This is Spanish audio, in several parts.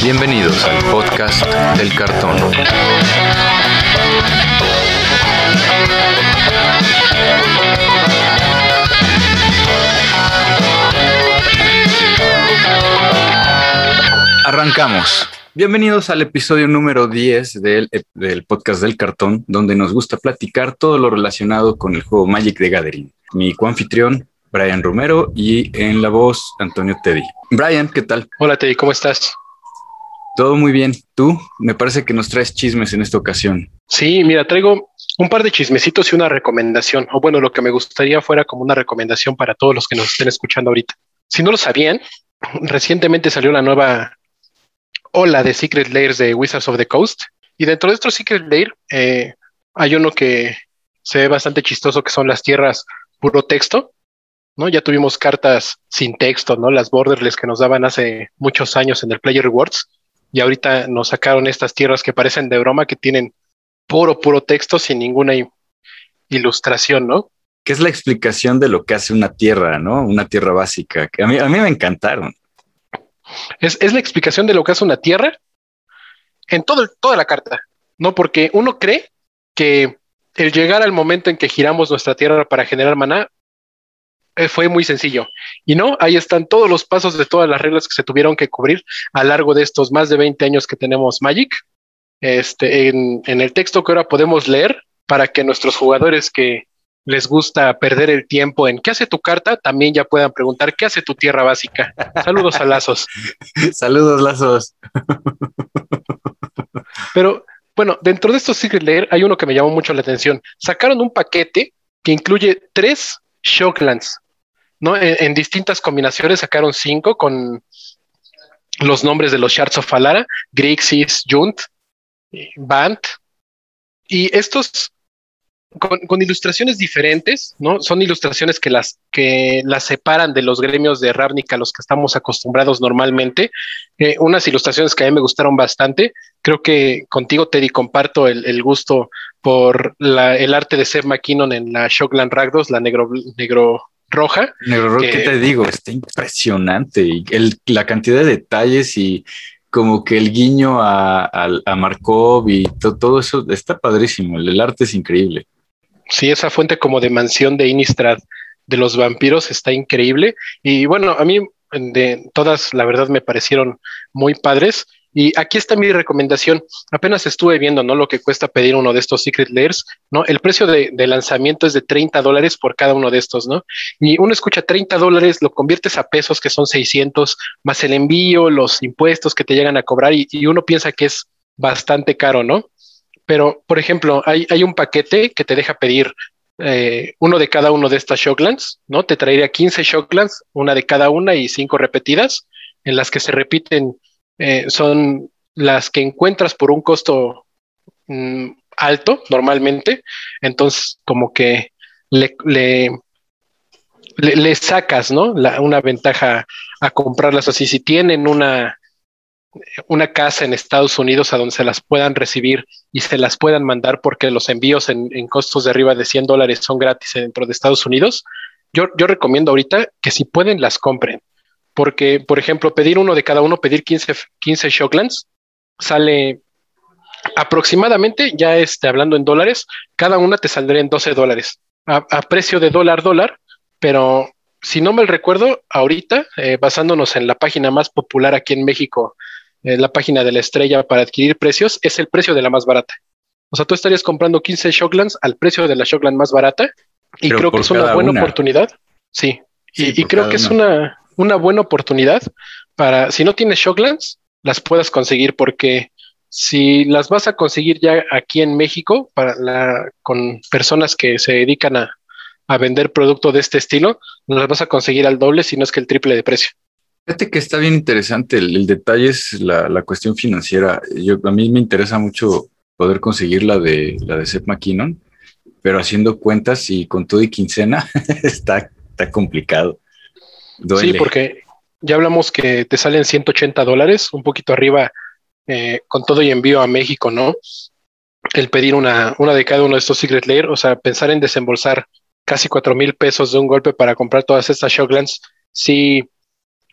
Bienvenidos al podcast del cartón. Arrancamos. Bienvenidos al episodio número 10 del, del, podcast del cartón, donde nos gusta platicar todo lo relacionado con el juego Magic de Gathering. Mi coanfitrión, Brian Romero, y en la voz, Antonio Teddy. Brian, ¿qué tal? Hola Teddy, ¿cómo estás? Todo muy bien. ¿Tú? Me parece que nos traes chismes en esta ocasión. Sí, mira, traigo un par de chismecitos y una recomendación, o bueno, lo que me gustaría fuera como una recomendación para todos los que nos estén escuchando ahorita. Si no lo sabían, recientemente salió la nueva ola de Secret Layers de Wizards of the Coast. Y dentro de estos Secret Layer eh, hay uno que se ve bastante chistoso, que son las tierras puro texto. ¿no? Ya tuvimos cartas sin texto, ¿no? Las borderless que nos daban hace muchos años en el Player Rewards. Y ahorita nos sacaron estas tierras que parecen de broma, que tienen puro, puro texto sin ninguna ilustración, ¿no? ¿Qué es la explicación de lo que hace una tierra, ¿no? Una tierra básica, que a mí, a mí me encantaron. Es, la explicación de lo que hace una tierra en todo, toda la carta, ¿no? Porque uno cree que el llegar al momento en que giramos nuestra tierra para generar maná fue muy sencillo. Y no, ahí están todos los pasos de todas las reglas que se tuvieron que cubrir a lo largo de estos más de 20 años que tenemos Magic. Este, en, en el texto que ahora podemos leer para que nuestros jugadores que les gusta perder el tiempo en qué hace tu carta, también ya puedan preguntar qué hace tu tierra básica. Saludos a Lazos. Saludos, Lazos. Pero bueno, dentro de estos Secret Lair hay uno que me llamó mucho la atención. Sacaron un paquete que incluye tres Shocklands, ¿no? En, distintas combinaciones sacaron cinco con los nombres de los Shards of Alara, Grixis, Junt, Bant. Y estos con, ilustraciones diferentes, ¿no? Son ilustraciones que las, que las separan de los gremios de Ravnica a los que estamos acostumbrados normalmente. Eh, unas ilustraciones que a mí me gustaron bastante. Creo que contigo, Teddy, comparto el, gusto por el arte de Seth McKinnon en la Shockland Ragdos, la negro, negro roja. Negro roja, ¿qué te digo? Está impresionante. Y el, la cantidad de detalles y como que el guiño a, a, Markov y todo eso está padrísimo. el arte es increíble. Sí, esa fuente como de mansión de Innistrad de los vampiros está increíble. Y bueno, a mí de todas, la verdad, me parecieron muy padres. Y aquí está mi recomendación. Apenas estuve viendo, ¿no? Lo que cuesta pedir uno de estos Secret Layers, ¿no? El precio de, lanzamiento es de 30 dólares por cada uno de estos, ¿no? Y uno escucha 30 dólares, lo conviertes a pesos, que son 600, más el envío, los impuestos que te llegan a cobrar, y, uno piensa que es bastante caro, ¿no? Pero, por ejemplo, hay, hay un paquete que te deja pedir eh, uno de cada uno de estas Shocklands, ¿no? Te traería 15 Shocklands, una de cada una y cinco repetidas, en las que se repiten, eh, son las que encuentras por un costo mm, alto normalmente, entonces como que le, le, le, sacas, ¿no? una ventaja a comprarlas así. Si tienen una, una casa en Estados Unidos a donde se las puedan recibir y se las puedan mandar porque los envíos en, costos de arriba de 100 dólares son gratis dentro de Estados Unidos, yo, yo recomiendo ahorita que si pueden las compren. Porque, por ejemplo, pedir uno de cada uno, pedir 15, 15 Shocklands, sale aproximadamente, ya esté hablando en dólares, cada una te saldría en 12 dólares, a, precio de dólar, dólar, pero si no me recuerdo, ahorita, eh, basándonos en la página más popular aquí en México eh, la página de la estrella para adquirir precios, es el precio de la más barata. O sea, tú estarías comprando 15 Shocklands al precio de la Shockland más barata y creo que es una buena oportunidad. Sí, y, creo que es una, una buena oportunidad para, si no tienes Shocklands, las puedas conseguir porque si las vas a conseguir ya aquí en México para la, con personas que se dedican a, a vender producto de este estilo, las vas a conseguir al doble, si no es que el triple de precio. Fíjate que está bien interesante. El, detalle es la, cuestión financiera. Yo, a mí me interesa mucho poder conseguir la de, la de Seth McKinnon, pero haciendo cuentas y con todo y quincena está, está complicado. Sí, porque ya hablamos que te salen 180 dólares, un poquito arriba eh, con todo y envío a México, ¿no? El pedir una, una de cada uno de estos Secret Lair, o sea, pensar en desembolsar casi 4 mil pesos de un golpe para comprar todas estas Shocklands, sí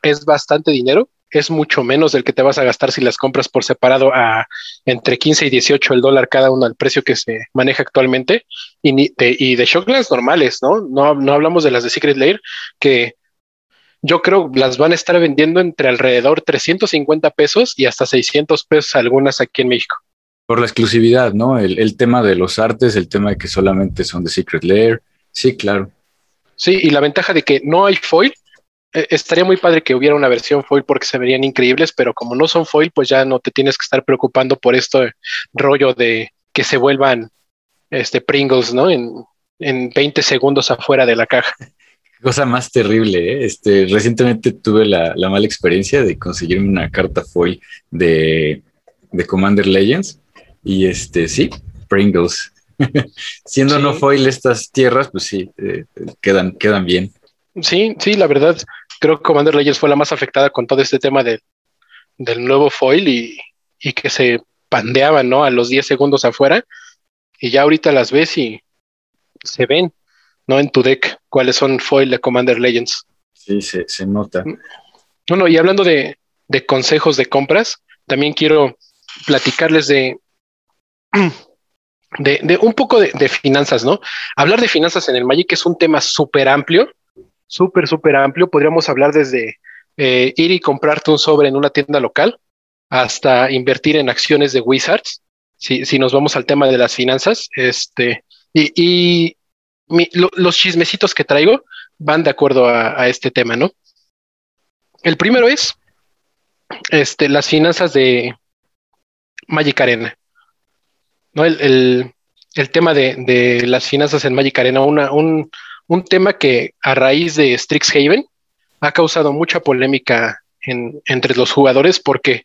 es bastante dinero, es mucho menos del que te vas a gastar si las compras por separado a entre 15 y 18 el dólar cada uno al precio que se maneja actualmente y, de, y de Shocklands normales, ¿no? ¿no? No hablamos de las de Secret Lair que yo creo las van a estar vendiendo entre alrededor 350 pesos y hasta 600 pesos algunas aquí en México. Por la exclusividad, ¿no? El, el tema de los artes, el tema de que solamente son de Secret Lair. Sí, claro. Sí, y la ventaja de que no hay foil, eh, estaría muy padre que hubiera una versión foil porque se verían increíbles, pero como no son foil, pues ya no te tienes que estar preocupando por esto rollo de que se vuelvan este Pringles, ¿no? En, en 20 segundos afuera de la caja. Cosa más terrible, ¿eh? Este, recientemente tuve la, mala experiencia de conseguirme una carta foil de, de Commander Legends y este, sí, Pringles. Siendo no foil estas tierras, pues sí, eh, quedan, quedan bien. Sí, sí, la verdad, creo que Commander Legends fue la más afectada con todo este tema de, del nuevo foil y, que se pandeaban, ¿no? A los 10 segundos afuera. Y ya ahorita las ves y se ven, ¿no? En tu deck, cuáles son foil de Commander Legends. Sí, se, nota. Bueno, y hablando de, de consejos de compras, también quiero platicarles de, de, de un poco de, de, finanzas, ¿no? Hablar de finanzas en el Magic es un tema súper amplio súper, súper amplio. Podríamos hablar desde eh, ir y comprarte un sobre en una tienda local hasta invertir en acciones de Wizards. Si, si nos vamos al tema de las finanzas, este, y, los chismecitos que traigo van de acuerdo a, este tema, ¿no? El primero es este, las finanzas de Magic Arena. ¿no? El, tema de, de, las finanzas en Magic Arena, una, un, un tema que a raíz de Strixhaven ha causado mucha polémica entre los jugadores porque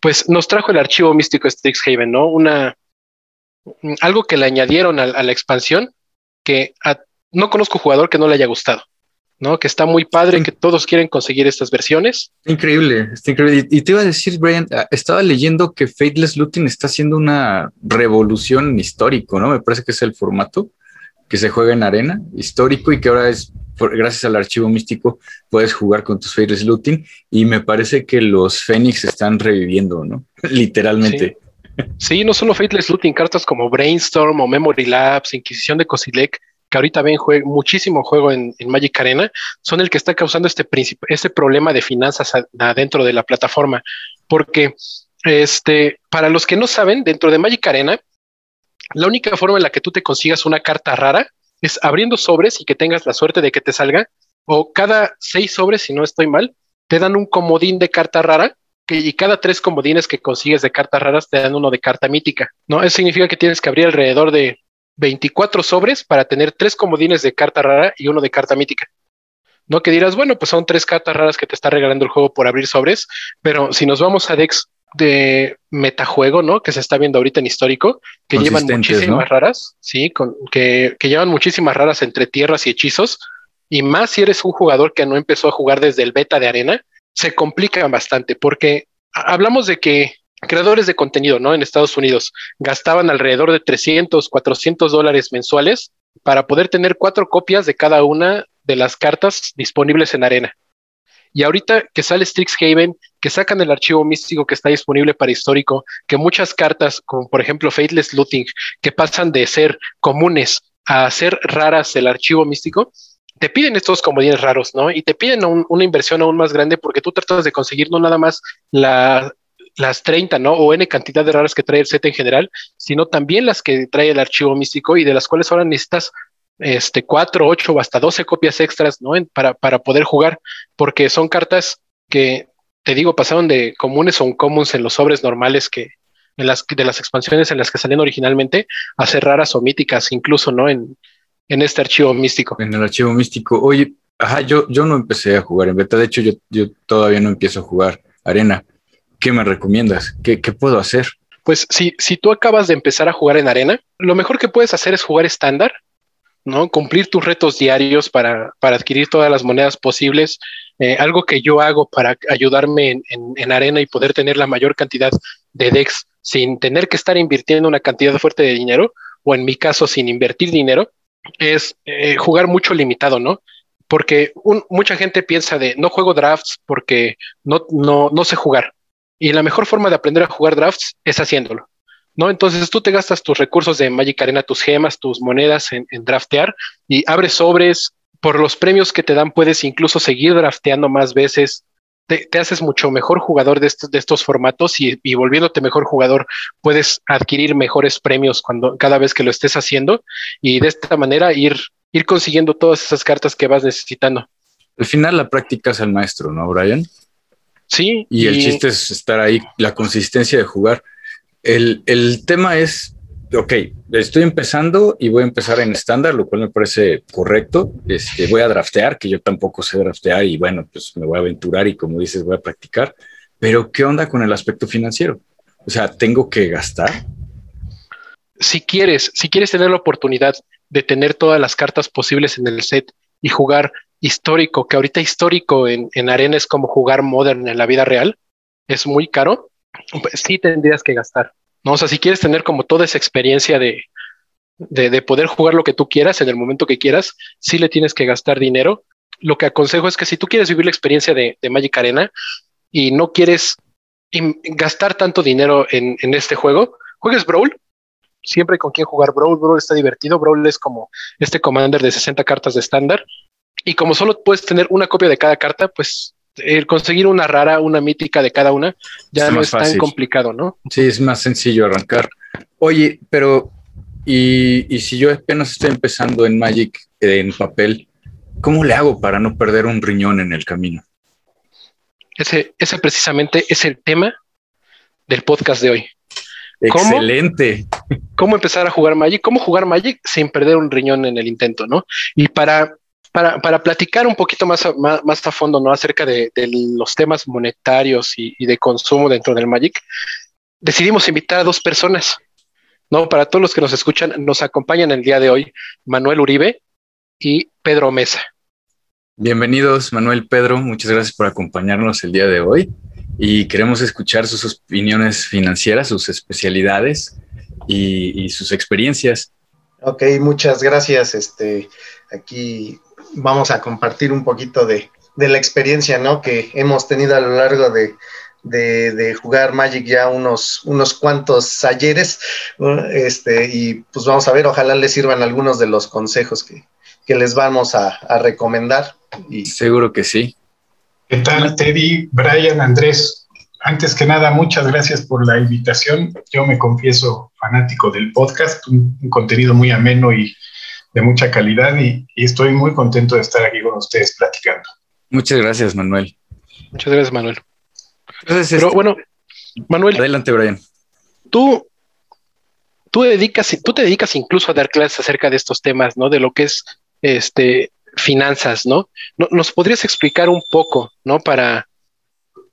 pues nos trajo el archivo místico Strixhaven, ¿no? Una algo que le añadieron a, la expansión que no conozco jugador que no le haya gustado, ¿no? Que está muy padre, que todos quieren conseguir estas versiones. Increíble, está increíble. Y te iba a decir, Brian, ah, estaba leyendo que Fateless Looting está haciendo una revolución histórico, ¿no? Me parece que es el formato que se juega en arena, histórico, y que ahora es, gracias al archivo místico, puedes jugar con tus Faithless Looting, y me parece que los Fénix están reviviendo, ¿no? Literalmente. Sí. no solo Faithless Looting, cartas como Brainstorm o Memory Labs, Inquisición de Cosilec, que ahorita ven muchísimo juego en, Magic Arena, son el que está causando este, este problema de finanzas adentro de la plataforma. Porque, este, para los que no saben, dentro de Magic Arena, la única forma en la que tú te consigas una carta rara es abriendo sobres y que tengas la suerte de que te salga, o cada seis sobres, si no estoy mal, te dan un comodín de carta rara y cada tres comodines que consigues de cartas raras te dan uno de carta mítica, ¿no? Eso significa que tienes que abrir alrededor de 24 sobres para tener tres comodines de carta rara y uno de carta mítica. No que dirás, bueno, pues son tres cartas raras que te está regalando el juego por abrir sobres, pero si nos vamos a Dex de metajuego, ¿no? Que se está viendo ahorita en histórico, que llevan muchísimas raras, sí, con, que, que, llevan muchísimas raras entre tierras y hechizos, y más si eres un jugador que no empezó a jugar desde el beta de arena, se complica bastante, porque hablamos de que creadores de contenido, ¿no? En Estados Unidos gastaban alrededor de 300, 400 dólares mensuales para poder tener cuatro copias de cada una de las cartas disponibles en arena. Y ahorita que sale Strixhaven, que sacan el archivo místico que está disponible para histórico, que muchas cartas, como por ejemplo Faithless Looting, que pasan de ser comunes a ser raras el archivo místico, te piden estos comodines raros, ¿no? Y te piden una inversión aún más grande porque tú tratas de conseguir no nada más las 30, ¿no? O N cantidad de raras que trae el set en general, sino también las que trae el archivo místico y de las cuales ahora necesitas este, 4, 8 o hasta 12 copias extras, ¿no? para, para poder jugar, porque son cartas que, te digo, pasaron de comunes o uncommons en los sobres normales que, en las, de las expansiones en las que salían originalmente, a ser raras o míticas, incluso, ¿no? En, en este archivo místico. En el archivo místico. Oye, ajá, yo, yo no empecé a jugar en beta, de hecho, yo, yo todavía no empiezo a jugar arena. ¿Qué me recomiendas? ¿Qué, qué puedo hacer? Pues si, si tú acabas de empezar a jugar en arena, lo mejor que puedes hacer es jugar estándar ¿no? Cumplir tus retos diarios para, adquirir todas las monedas posibles. Eh, algo que yo hago para ayudarme en, arena y poder tener la mayor cantidad de DEX sin tener que estar invirtiendo una cantidad fuerte de dinero, o en mi caso sin invertir dinero, es eh, jugar mucho limitado, ¿no? porque mucha gente piensa de no juego drafts porque no, no, no sé jugar. Y la mejor forma de aprender a jugar drafts es haciéndolo. ¿no? Entonces tú te gastas tus recursos de Magic Arena, tus gemas, tus monedas en, draftear y abres sobres. Por los premios que te dan puedes incluso seguir drafteando más veces. Te, haces mucho mejor jugador de, estos, de estos formatos y, y, volviéndote mejor jugador puedes adquirir mejores premios cuando cada vez que lo estés haciendo y de esta manera ir ir consiguiendo todas esas cartas que vas necesitando. Al final la práctica es el maestro, ¿no, Brian? Sí. Y, el chiste es estar ahí, la consistencia de jugar. El, tema es, ok, estoy empezando y voy a empezar en estándar, lo cual me parece correcto. Este, voy a draftear, que yo tampoco sé draftear y bueno, pues me voy a aventurar y como dices, voy a practicar. Pero ¿qué onda con el aspecto financiero? O sea, ¿tengo que gastar? Si quieres, si quieres tener la oportunidad de tener todas las cartas posibles en el set y jugar histórico, que ahorita histórico en, en arena es como jugar modern en la vida real, es muy caro, pues sí tendrías que gastar. ¿No? O sea, si quieres tener como toda esa experiencia de, de, poder jugar lo que tú quieras en el momento que quieras, sí le tienes que gastar dinero. Lo que aconsejo es que si tú quieres vivir la experiencia de, Magic Arena y no quieres gastar tanto dinero en, en este juego, juegues Brawl, siempre con quien jugar Brawl. Brawl está divertido. Brawl es como este commander de 60 cartas de estándar. Y como solo puedes tener una copia de cada carta, pues el conseguir una rara, una mítica de cada una, ya no es tan complicado, ¿no? Sí, es más sencillo arrancar. Oye, pero y, y, si yo apenas estoy empezando en Magic en papel, ¿cómo le hago para no perder un riñón en el camino? Ese, ese precisamente es el tema del podcast de hoy. Excelente. ¿Cómo, empezar a jugar Magic? ¿Cómo jugar Magic sin perder un riñón en el intento, no? Y para, para, platicar un poquito más a, más, a fondo, ¿no? Acerca de, los temas monetarios y, de consumo dentro del Magic, decidimos invitar a dos personas, ¿no? Para todos los que nos escuchan, nos acompañan el día de hoy Manuel Uribe y Pedro Mesa. Bienvenidos, Manuel Pedro. Muchas gracias por acompañarnos el día de hoy y queremos escuchar sus opiniones financieras, sus especialidades y, sus experiencias. Ok, muchas gracias. Este, aquí vamos a compartir un poquito de, la experiencia ¿no? que hemos tenido a lo largo de, jugar Magic ya unos, unos cuantos ayeres. Este, y pues vamos a ver, ojalá les sirvan algunos de los consejos que, les vamos a, a recomendar. Y... Seguro que sí. ¿Qué tal, Teddy? Brian, Andrés. Antes que nada, muchas gracias por la invitación. Yo me confieso fanático del podcast, un, contenido muy ameno y de mucha calidad y, estoy muy contento de estar aquí con ustedes platicando. Muchas gracias, Manuel. Muchas gracias, Manuel. Pero este, bueno, Manuel. Adelante, Brian. Tú, tú, dedicas, tú te dedicas incluso a dar clases acerca de estos temas, ¿no? De lo que es este finanzas, ¿no? ¿Nos podrías explicar un poco, ¿no? Para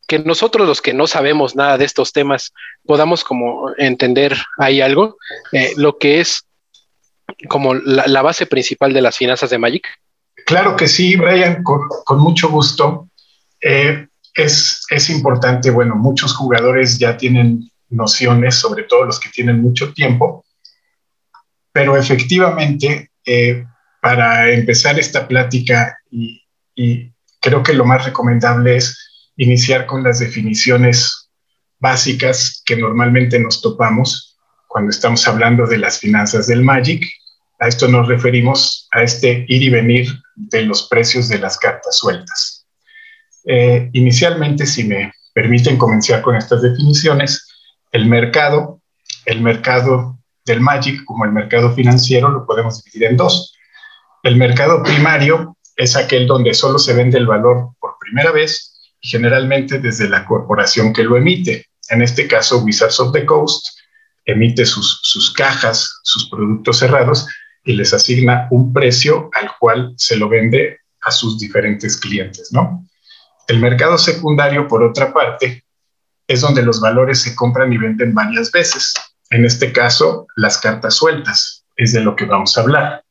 que nosotros los que no sabemos nada de estos temas podamos como entender ahí algo, eh, lo que es como la, base principal de las finanzas de Magic. Claro que sí, Brian, con, mucho gusto. Eh, es, es importante, bueno, muchos jugadores ya tienen nociones, sobre todo los que tienen mucho tiempo, pero efectivamente eh, para empezar esta plática y, creo que lo más recomendable es iniciar con las definiciones básicas que normalmente nos topamos cuando estamos hablando de las finanzas del Magic. A esto nos referimos a este ir y venir de los precios de las cartas sueltas. Eh, inicialmente, si me permiten comenzar con estas definiciones, el mercado, el mercado del Magic como el mercado financiero lo podemos dividir en dos. El mercado primario es aquel donde solo se vende el valor por primera vez generalmente desde la corporación que lo emite. En este caso, Wizards of the Coast emite sus, sus cajas, sus productos cerrados y les asigna un precio al cual se lo vende a sus diferentes clientes, ¿no? El mercado secundario, por otra parte, es donde los valores se compran y venden varias veces. En este caso, las cartas sueltas, es de lo que vamos a hablar.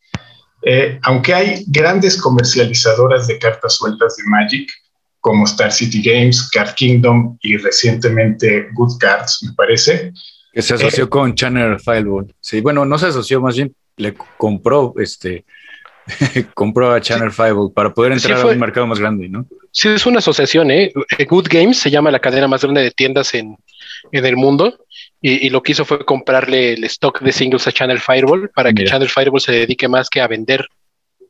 Eh, aunque hay grandes comercializadoras de cartas sueltas de Magic, como Star City Games, Card Kingdom y recientemente Good Cards, me parece. Que se asoció eh, con Channel Fileboard. Sí, bueno, no se asoció, más bien le compró este compró a Channel Five para poder entrar a un mercado más grande, ¿no? Sí, es una asociación, ¿eh? Good Games se llama la cadena más grande de tiendas en, el mundo. Y, lo que hizo fue comprarle el stock de singles a Channel Fireball para que Channel Fireball se dedique más que a vender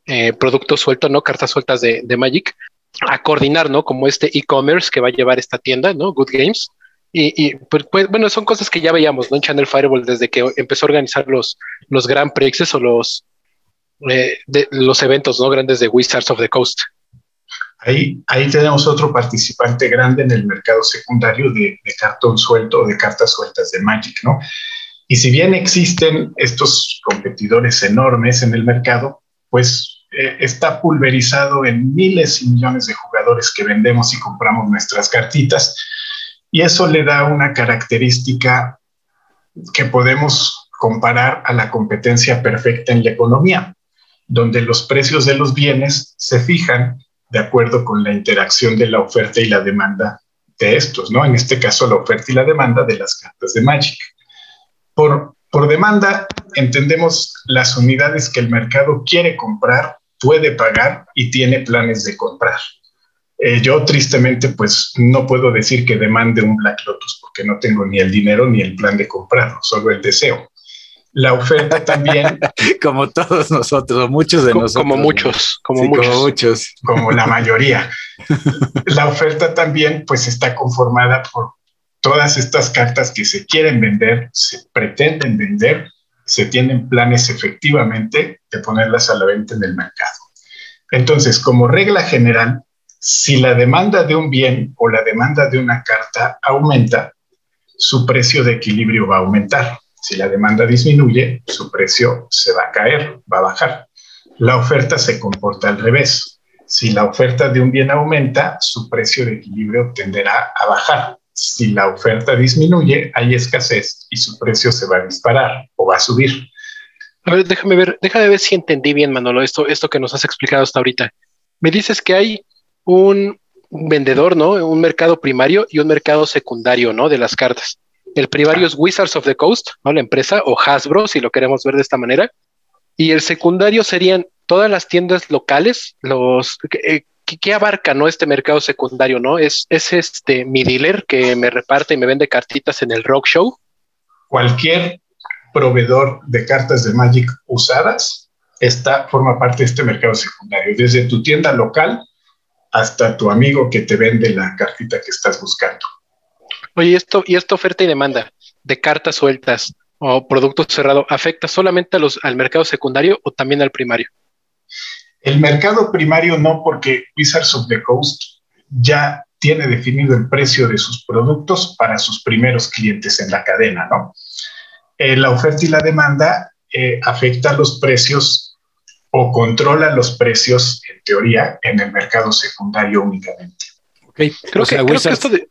eh, productos sueltos, ¿no? Cartas sueltas de, de Magic, a coordinar, ¿no? Como este e-commerce que va a llevar esta tienda, ¿no? Good Games. Y, pues, pues, bueno, son cosas que ya veíamos, ¿no? En Channel Fireball desde que empezó a organizar los, los Grand Prix o los, eh, de, los eventos, ¿no? Grandes de Wizards of the Coast. Ahí, ahí tenemos otro participante grande en el mercado secundario de, de cartón suelto o de cartas sueltas de Magic, ¿no? Y si bien existen estos competidores enormes en el mercado, pues eh, está pulverizado en miles y millones de jugadores que vendemos y compramos nuestras cartitas y eso le da una característica que podemos comparar a la competencia perfecta en la economía, donde los precios de los bienes se fijan de acuerdo con la interacción de la oferta y la demanda de estos, ¿no? En este caso, la oferta y la demanda de las cartas de Magic. Por, por demanda, entendemos las unidades que el mercado quiere comprar, puede pagar y tiene planes de comprar. Eh, yo tristemente pues no puedo decir que demande un Black Lotus porque no tengo ni el dinero ni el plan de comprarlo, solo el deseo. La oferta también. como todos nosotros, o muchos de nosotros. Como muchos, como, muchos. como muchos. Como la mayoría. la oferta también pues está conformada por todas estas cartas que se quieren vender, se pretenden vender, se tienen planes efectivamente de ponerlas a la venta en el mercado. Entonces, como regla general, si la demanda de un bien o la demanda de una carta aumenta, su precio de equilibrio va a aumentar. Si la demanda disminuye, su precio se va a caer, va a bajar. La oferta se comporta al revés. Si la oferta de un bien aumenta, su precio de equilibrio tenderá a bajar. Si la oferta disminuye, hay escasez y su precio se va a disparar o va a subir. A ver, déjame ver, déjame ver si entendí bien, Manolo, esto, esto que nos has explicado hasta ahorita. Me dices que hay un vendedor, ¿no? Un mercado primario y un mercado secundario, ¿no? De las cartas. El primario es Wizards of the Coast, ¿no? La empresa, o Hasbro, si lo queremos ver de esta manera. Y el secundario serían todas las tiendas locales, los eh, ¿qué, abarca, no? Este mercado secundario, ¿no? Es, es este mi dealer que me reparte y me vende cartitas en el rock show. Cualquier proveedor de cartas de Magic usadas está, forma parte de este mercado secundario. Desde tu tienda local hasta tu amigo que te vende la cartita que estás buscando. Oye, esto y esta oferta y demanda de cartas sueltas o productos cerrados afecta solamente a los, al mercado secundario o también al primario. El mercado primario no, porque Wizards of the Coast ya tiene definido el precio de sus productos para sus primeros clientes en la cadena, ¿no? Eh, la oferta y la demanda eh, afecta los precios o controla los precios, en teoría, en el mercado secundario únicamente. Ok, creo, que, esto de...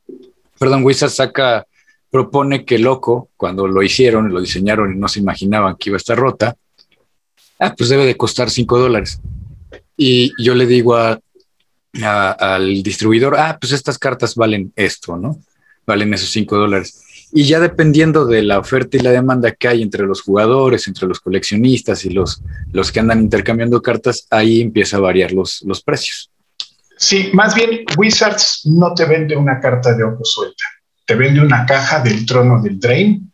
Perdón, Wizard saca, propone que Loco, cuando lo hicieron, lo diseñaron y no se imaginaban que iba a estar rota, ah, pues debe de costar 5 dólares. Y yo le digo a, al distribuidor, ah, pues estas cartas valen esto, ¿no? Valen esos 5 dólares. Y ya dependiendo de la oferta y la demanda que hay entre los jugadores, entre los coleccionistas y los, los que andan intercambiando cartas, ahí empieza a variar los, los precios. Sí, más bien Wizards no te vende una carta de ojo suelta, te vende una caja del trono del Drain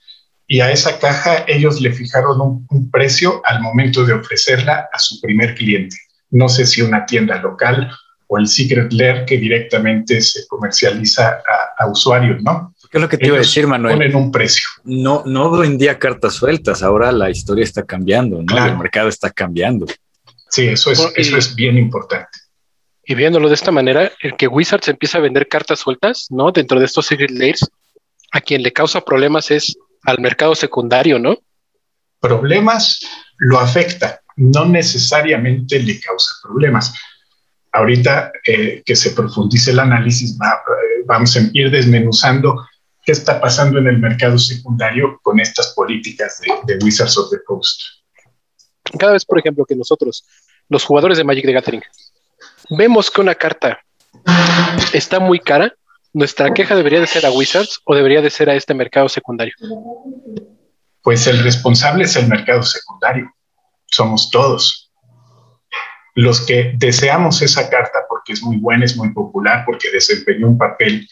y a esa caja ellos le fijaron un, un precio al momento de ofrecerla a su primer cliente. No sé si una tienda local o el Secret Lair que directamente se comercializa a, a usuarios, ¿no? ¿Qué es lo que te iba a decir, Manuel? Ponen un precio. No, no vendía cartas sueltas, ahora la historia está cambiando, ¿no? El mercado está cambiando. Sí, eso es, eso es bien importante. Y viéndolo de esta manera, el que Wizards empieza a vender cartas sueltas, ¿no? Dentro de estos Secret Lairs, a quien le causa problemas es al mercado secundario, ¿no? Problemas lo afecta, no necesariamente le causa problemas. Ahorita eh, que se profundice el análisis, eh, vamos a ir desmenuzando qué está pasando en el mercado secundario con estas políticas de, Wizards of the Coast. Cada vez, por ejemplo, que nosotros, los jugadores de Magic the Gathering, vemos que una carta está muy cara, nuestra queja debería de ser a Wizards o debería de ser a este mercado secundario. Pues el responsable es el mercado secundario, somos todos. los que deseamos esa carta porque es muy buena, es muy popular, porque desempeñó un papel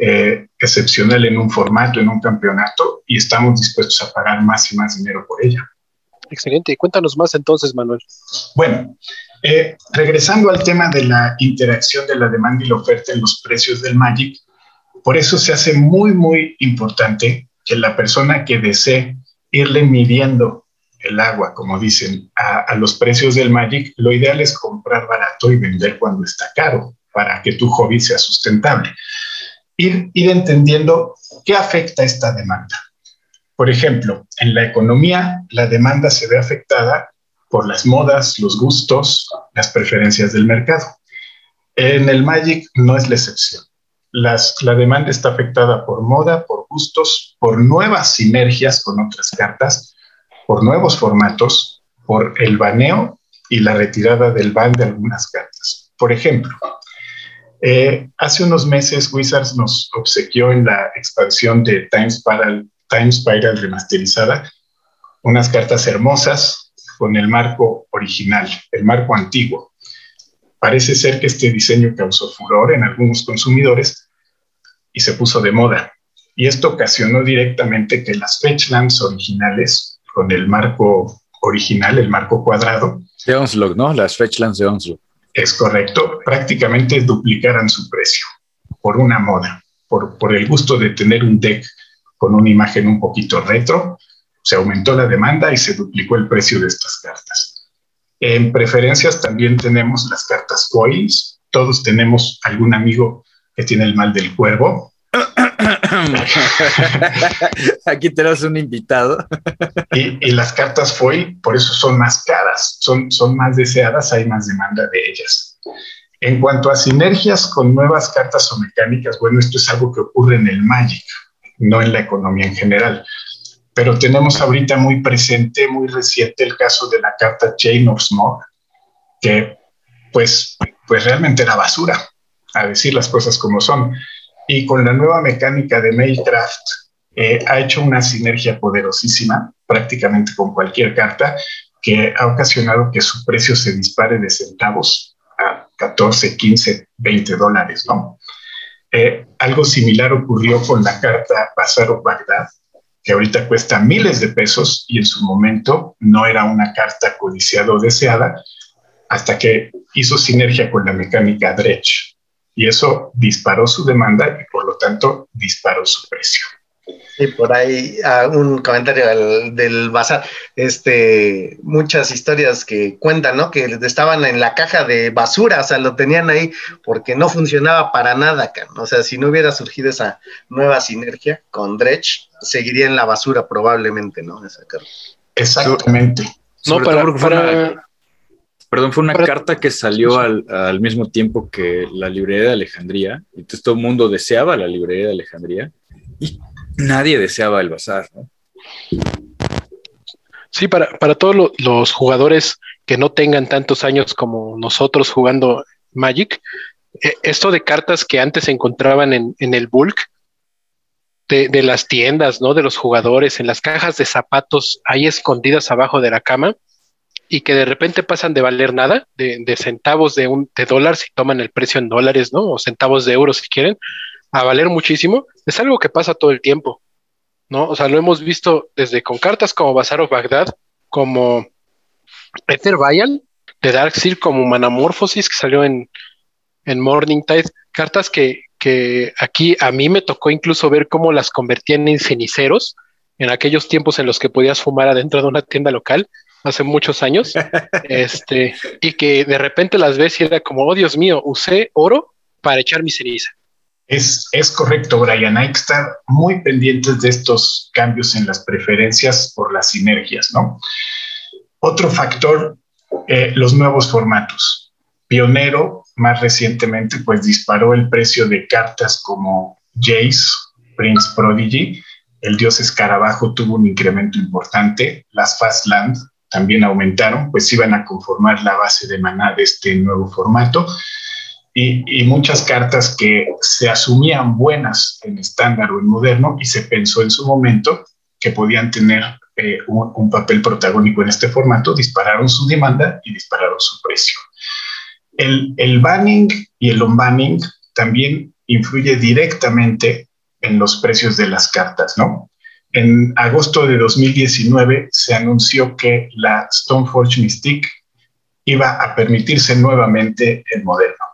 eh, excepcional en un formato, en un campeonato, y estamos dispuestos a pagar más y más dinero por ella. Excelente. Cuéntanos más entonces, Manuel. Bueno, eh, regresando al tema de la interacción de la demanda y la oferta en los precios del Magic, por eso se hace muy, muy importante que la persona que desee irle midiendo el agua, como dicen, a, los precios del Magic, lo ideal es comprar barato y vender cuando está caro para que tu hobby sea sustentable. Ir, ir entendiendo qué afecta esta demanda. Por ejemplo, en la economía, la demanda se ve afectada por las modas, los gustos, las preferencias del mercado. En el Magic no es la excepción. Las, la demanda está afectada por moda, por gustos, por nuevas sinergias con otras cartas, por nuevos formatos, por el baneo y la retirada del ban de algunas cartas. Por ejemplo, eh, hace unos meses Wizards nos obsequió en la expansión de Time Spiral, remasterizada unas cartas hermosas con el marco original, el marco antiguo. Parece ser que este diseño causó furor en algunos consumidores y se puso de moda. Y esto ocasionó directamente que las fetchlands originales con el marco original, el marco cuadrado. De Onslaught, ¿no? Las Fetchlands de Onslaught. Es correcto, prácticamente duplicaran su precio por una moda, por, por el gusto de tener un deck con una imagen un poquito retro, se aumentó la demanda y se duplicó el precio de estas cartas. En preferencias también tenemos las cartas coins. Todos tenemos algún amigo que tiene el mal del cuervo. Aquí tenemos un invitado. y, las cartas FOI, por eso son más caras, son, son más deseadas, hay más demanda de ellas. En cuanto a sinergias con nuevas cartas o mecánicas, bueno, esto es algo que ocurre en el Magic, no en la economía en general. Pero tenemos ahorita muy presente, muy reciente el caso de la carta Chain of Smog, que pues, pues realmente era basura, a decir las cosas como son y con la nueva mecánica de Mailcraft eh, ha hecho una sinergia poderosísima prácticamente con cualquier carta que ha ocasionado que su precio se dispare de centavos a 14, 15, 20 dólares. Eh, algo similar ocurrió con la carta Bazar of Baghdad, que ahorita cuesta miles de pesos y en su momento no era una carta codiciada o deseada, hasta que hizo sinergia con la mecánica Dredge, y eso disparó su demanda y por lo tanto disparó su precio. Y por ahí ah, un comentario del, del, bazar, este, muchas historias que cuentan, ¿no? Que estaban en la caja de basura, o sea, lo tenían ahí porque no funcionaba para nada, o sea, si no hubiera surgido esa nueva sinergia con Dredge, seguiría en la basura probablemente, ¿no? Esa Exactamente. No, para, para, Perdón, fue una carta que salió al, mismo tiempo que la librería de Alejandría. Y entonces todo el mundo deseaba la librería de Alejandría y nadie deseaba el bazar. Sí, para, para todos los jugadores que no tengan tantos años como nosotros jugando Magic, eh, esto de cartas que antes se encontraban en, el bulk de, de, las tiendas, ¿no? De los jugadores, en las cajas de zapatos ahí escondidas abajo de la cama, y que de repente pasan de valer nada, de, centavos de, un, de dólar si toman el precio en dólares, ¿no? O centavos de euros si quieren, a valer muchísimo, es algo que pasa todo el tiempo, ¿no? O sea, lo hemos visto desde con cartas como Bazar of Baghdad, como Ether Vial, de Darkseid, como Manamorphosis, que salió en, en Morning Tide, cartas que, que aquí a mí me tocó incluso ver cómo las convertían en ceniceros en aquellos tiempos en los que podías fumar adentro de una tienda local hace muchos años, este, y que de repente las ves y era como, oh Dios mío, usé oro para echar mi ceniza. Es, es correcto, Brian. Hay que estar muy pendientes de estos cambios en las preferencias por las sinergias, ¿no? Otro factor, eh, los nuevos formatos. Pionero, más recientemente, pues disparó el precio de cartas como Jace, Prince Prodigy, el dios escarabajo tuvo un incremento importante, las Fastland también aumentaron, pues iban a conformar la base de maná de este nuevo formato. Y, muchas cartas que se asumían buenas en estándar o en moderno y se pensó en su momento que podían tener eh, un, papel protagónico en este formato, dispararon su demanda y dispararon su precio. El, el banning y el on-banning también influye directamente en los precios de las cartas, ¿no? En agosto de 2019 se anunció que la Stoneforge Mystique iba a permitirse nuevamente el moderno.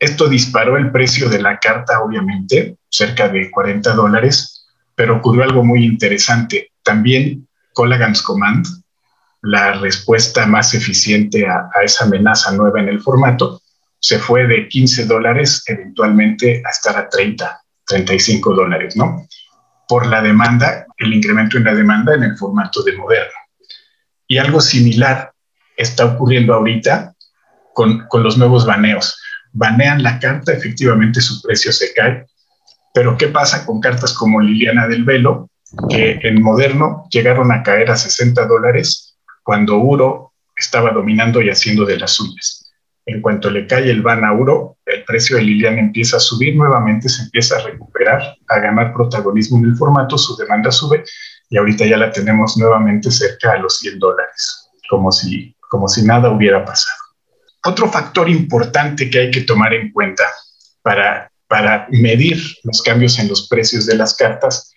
Esto disparó el precio de la carta, obviamente, cerca de 40 dólares, pero ocurrió algo muy interesante. También Colagans Command, la respuesta más eficiente a, a, esa amenaza nueva en el formato, se fue de 15 dólares eventualmente a estar a 30, 35 dólares, ¿no? Por la demanda, el incremento en la demanda en el formato de moderno. Y algo similar está ocurriendo ahorita con, con los nuevos baneos. Banean la carta, efectivamente su precio se cae, pero ¿qué pasa con cartas como Liliana del Velo, que en moderno llegaron a caer a 60 dólares cuando Uro estaba dominando y haciendo de las suyas? En cuanto le cae el ban a Uro, el precio de Liliana empieza a subir nuevamente, se empieza a recuperar, a ganar protagonismo en el formato, su demanda sube y ahorita ya la tenemos nuevamente cerca a los 100 dólares, como si como si nada hubiera pasado. Otro factor importante que hay que tomar en cuenta para, para medir los cambios en los precios de las cartas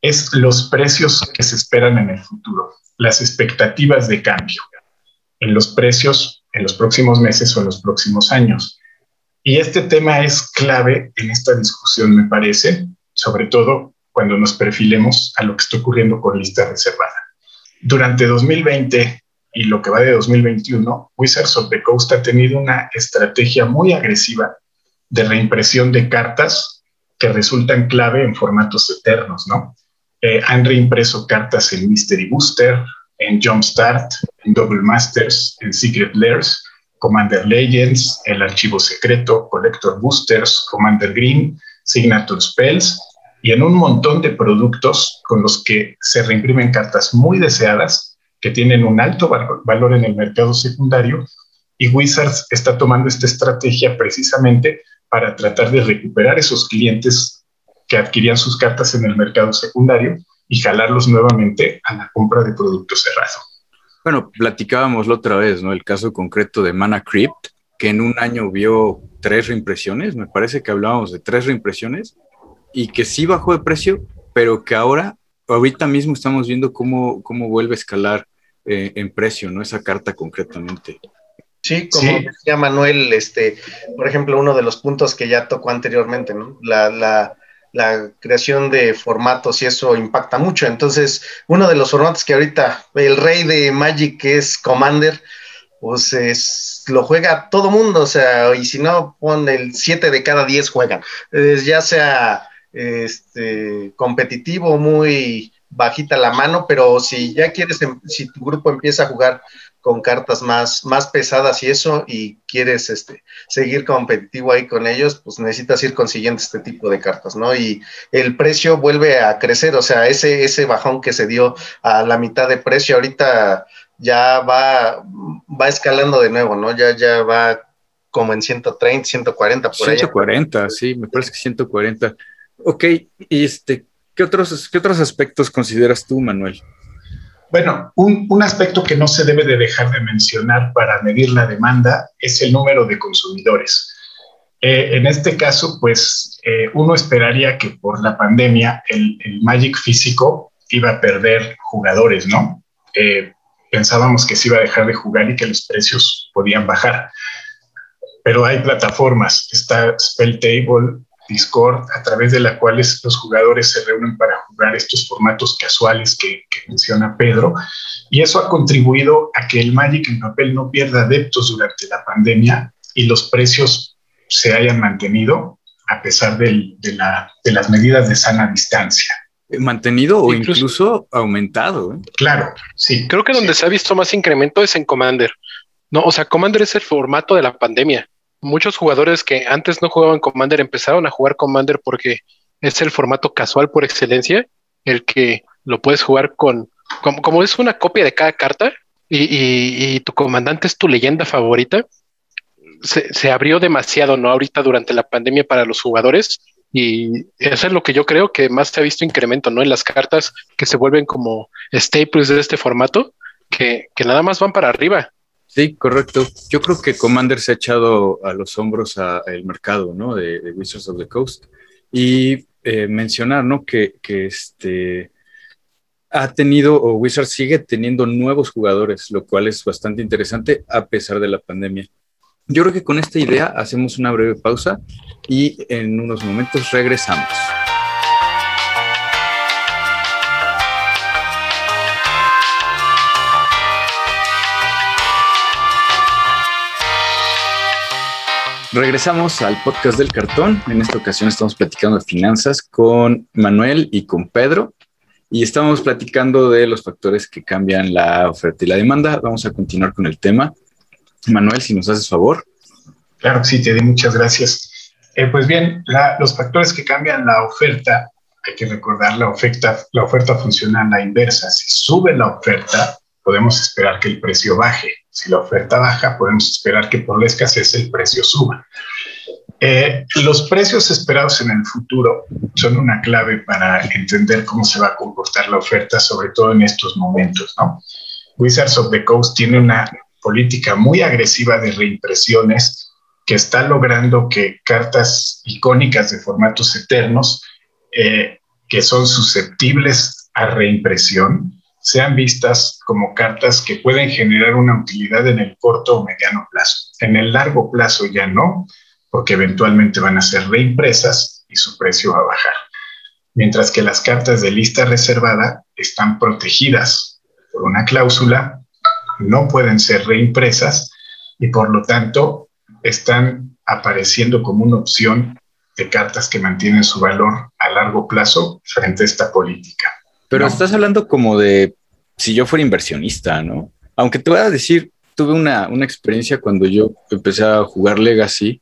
es los precios que se esperan en el futuro, las expectativas de cambio en los precios en los próximos meses o en los próximos años. Y este tema es clave en esta discusión, me parece, sobre todo cuando nos perfilemos a lo que está ocurriendo con lista reservada. Durante 2020, y lo que va de 2021, Wizards of the Coast ha tenido una estrategia muy agresiva de reimpresión de cartas que resultan clave en formatos eternos, ¿no? Eh, han reimpreso cartas en Mystery Booster, en Jumpstart, en Double Masters, en Secret Lairs, Commander Legends, el Archivo Secreto, Collector Boosters, Commander Green, Signature Spells y en un montón de productos con los que se reimprimen cartas muy deseadas que tienen un alto valor en el mercado secundario y Wizards está tomando esta estrategia precisamente para tratar de recuperar esos clientes que adquirían sus cartas en el mercado secundario y jalarlos nuevamente a la compra de producto cerrado. Bueno, platicábamos la otra vez, ¿no? El caso concreto de Mana Crypt, que en un año vio tres reimpresiones, me parece que hablábamos de tres reimpresiones, y que sí bajó de precio, pero que ahora, ahorita mismo estamos viendo cómo, cómo vuelve a escalar eh, en precio, ¿no? Esa carta concretamente. Sí, como decía Manuel, este, por ejemplo, uno de los puntos que ya tocó anteriormente, ¿no? La, la, la, creación de formatos y eso impacta mucho. Entonces, uno de los formatos que ahorita el rey de Magic es Commander, pues es, lo juega todo mundo, o sea, y si no, pon el 7 de cada 10 juegan, ya sea este, competitivo, muy bajita la mano, pero si ya quieres, em, si tu grupo empieza a jugar con cartas más, más pesadas y eso, y quieres este, seguir competitivo ahí con ellos, pues necesitas ir consiguiendo este tipo de cartas, ¿no? Y el precio vuelve a crecer, o sea, ese, ese bajón que se dio a la mitad de precio, ahorita ya va, va escalando de nuevo, ¿no? Ya, ya va como en 130, 140 por 140, sí, me parece que 140. Ok, este, ¿Qué otros, ¿Qué otros aspectos consideras tú, Manuel? Bueno, un, aspecto que no se debe de dejar de mencionar para medir la demanda es el número de consumidores. Eh, en este caso, pues eh, uno esperaría que por la pandemia el, Magic físico iba a perder jugadores, ¿no? Eh, pensábamos que se iba a dejar de jugar y que los precios podían bajar. Pero hay plataformas, está Spell Table, Discord, a través de la cual los jugadores se reúnen para jugar estos formatos casuales que, menciona Pedro. Y eso ha contribuido a que el Magic en papel no pierda adeptos durante la pandemia y los precios se hayan mantenido a pesar de, las medidas de sana distancia. Mantenido o incluso, aumentado. ¿eh? Claro, sí. Creo que donde se ha visto más incremento es en Commander. No, o sea, Commander es el formato de la pandemia muchos jugadores que antes no jugaban Commander empezaron a jugar Commander porque es el formato casual por excelencia, el que lo puedes jugar con, como, es una copia de cada carta y, tu comandante es tu leyenda favorita, se, abrió demasiado, ¿no? Ahorita durante la pandemia para los jugadores Y eso es lo que yo creo que más se ha visto incremento, ¿no? En las cartas que se vuelven como staples de este formato, que, nada más van para arriba. Sí, correcto. Yo creo que Commander se ha echado a los hombros al mercado, ¿no? De, Wizards of the Coast. Y eh, mencionar, ¿no? Que, que este ha tenido o Wizards sigue teniendo nuevos jugadores, lo cual es bastante interesante a pesar de la pandemia. Yo creo que con esta idea hacemos una breve pausa y en unos momentos regresamos. Regresamos al podcast del cartón. En esta ocasión estamos platicando de finanzas con Manuel y con Pedro y estamos platicando de los factores que cambian la oferta y la demanda. Vamos a continuar con el tema. Manuel, si nos haces favor. Claro que sí, te doy muchas gracias. Eh, pues bien, los factores que cambian la oferta, hay que recordar, la oferta, la oferta funciona a la inversa. Si sube la oferta, podemos esperar que el precio baje. Si la oferta baja, podemos esperar que por la escasez el precio suba. Eh, los precios esperados en el futuro son una clave para entender cómo se va a comportar la oferta, sobre todo en estos momentos. ¿no? Wizards of the Coast tiene una política muy agresiva de reimpresiones que está logrando que cartas icónicas de formatos eternos, eh, que son susceptibles a reimpresión, sean vistas como cartas que pueden generar una utilidad en el corto o mediano plazo. En el largo plazo ya no, porque eventualmente van a ser reimpresas y su precio va a bajar. Mientras que las cartas de lista reservada están protegidas por una cláusula, no pueden ser reimpresas y por lo tanto están apareciendo como una opción de cartas que mantienen su valor a largo plazo frente a esta política. Pero estás hablando como de si yo fuera inversionista, ¿no? Aunque te voy a decir, tuve una, una experiencia cuando yo empecé a jugar Legacy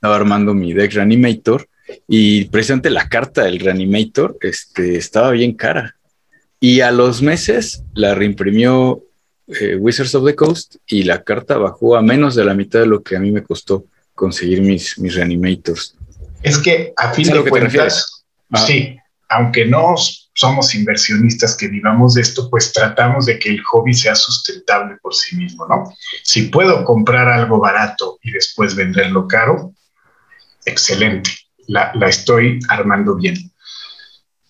estaba armando mi deck Reanimator y precisamente la carta del Reanimator este, estaba bien cara. Y a los meses la reimprimió eh, Wizards of the Coast y la carta bajó a menos de la mitad de lo que a mí me costó conseguir mis, mis Reanimators. Es que a fin de cuentas, sí, aunque no somos inversionistas que vivamos de esto, pues tratamos de que el hobby sea sustentable por sí mismo, ¿no? Si puedo comprar algo barato y después venderlo caro, excelente, la, estoy armando bien.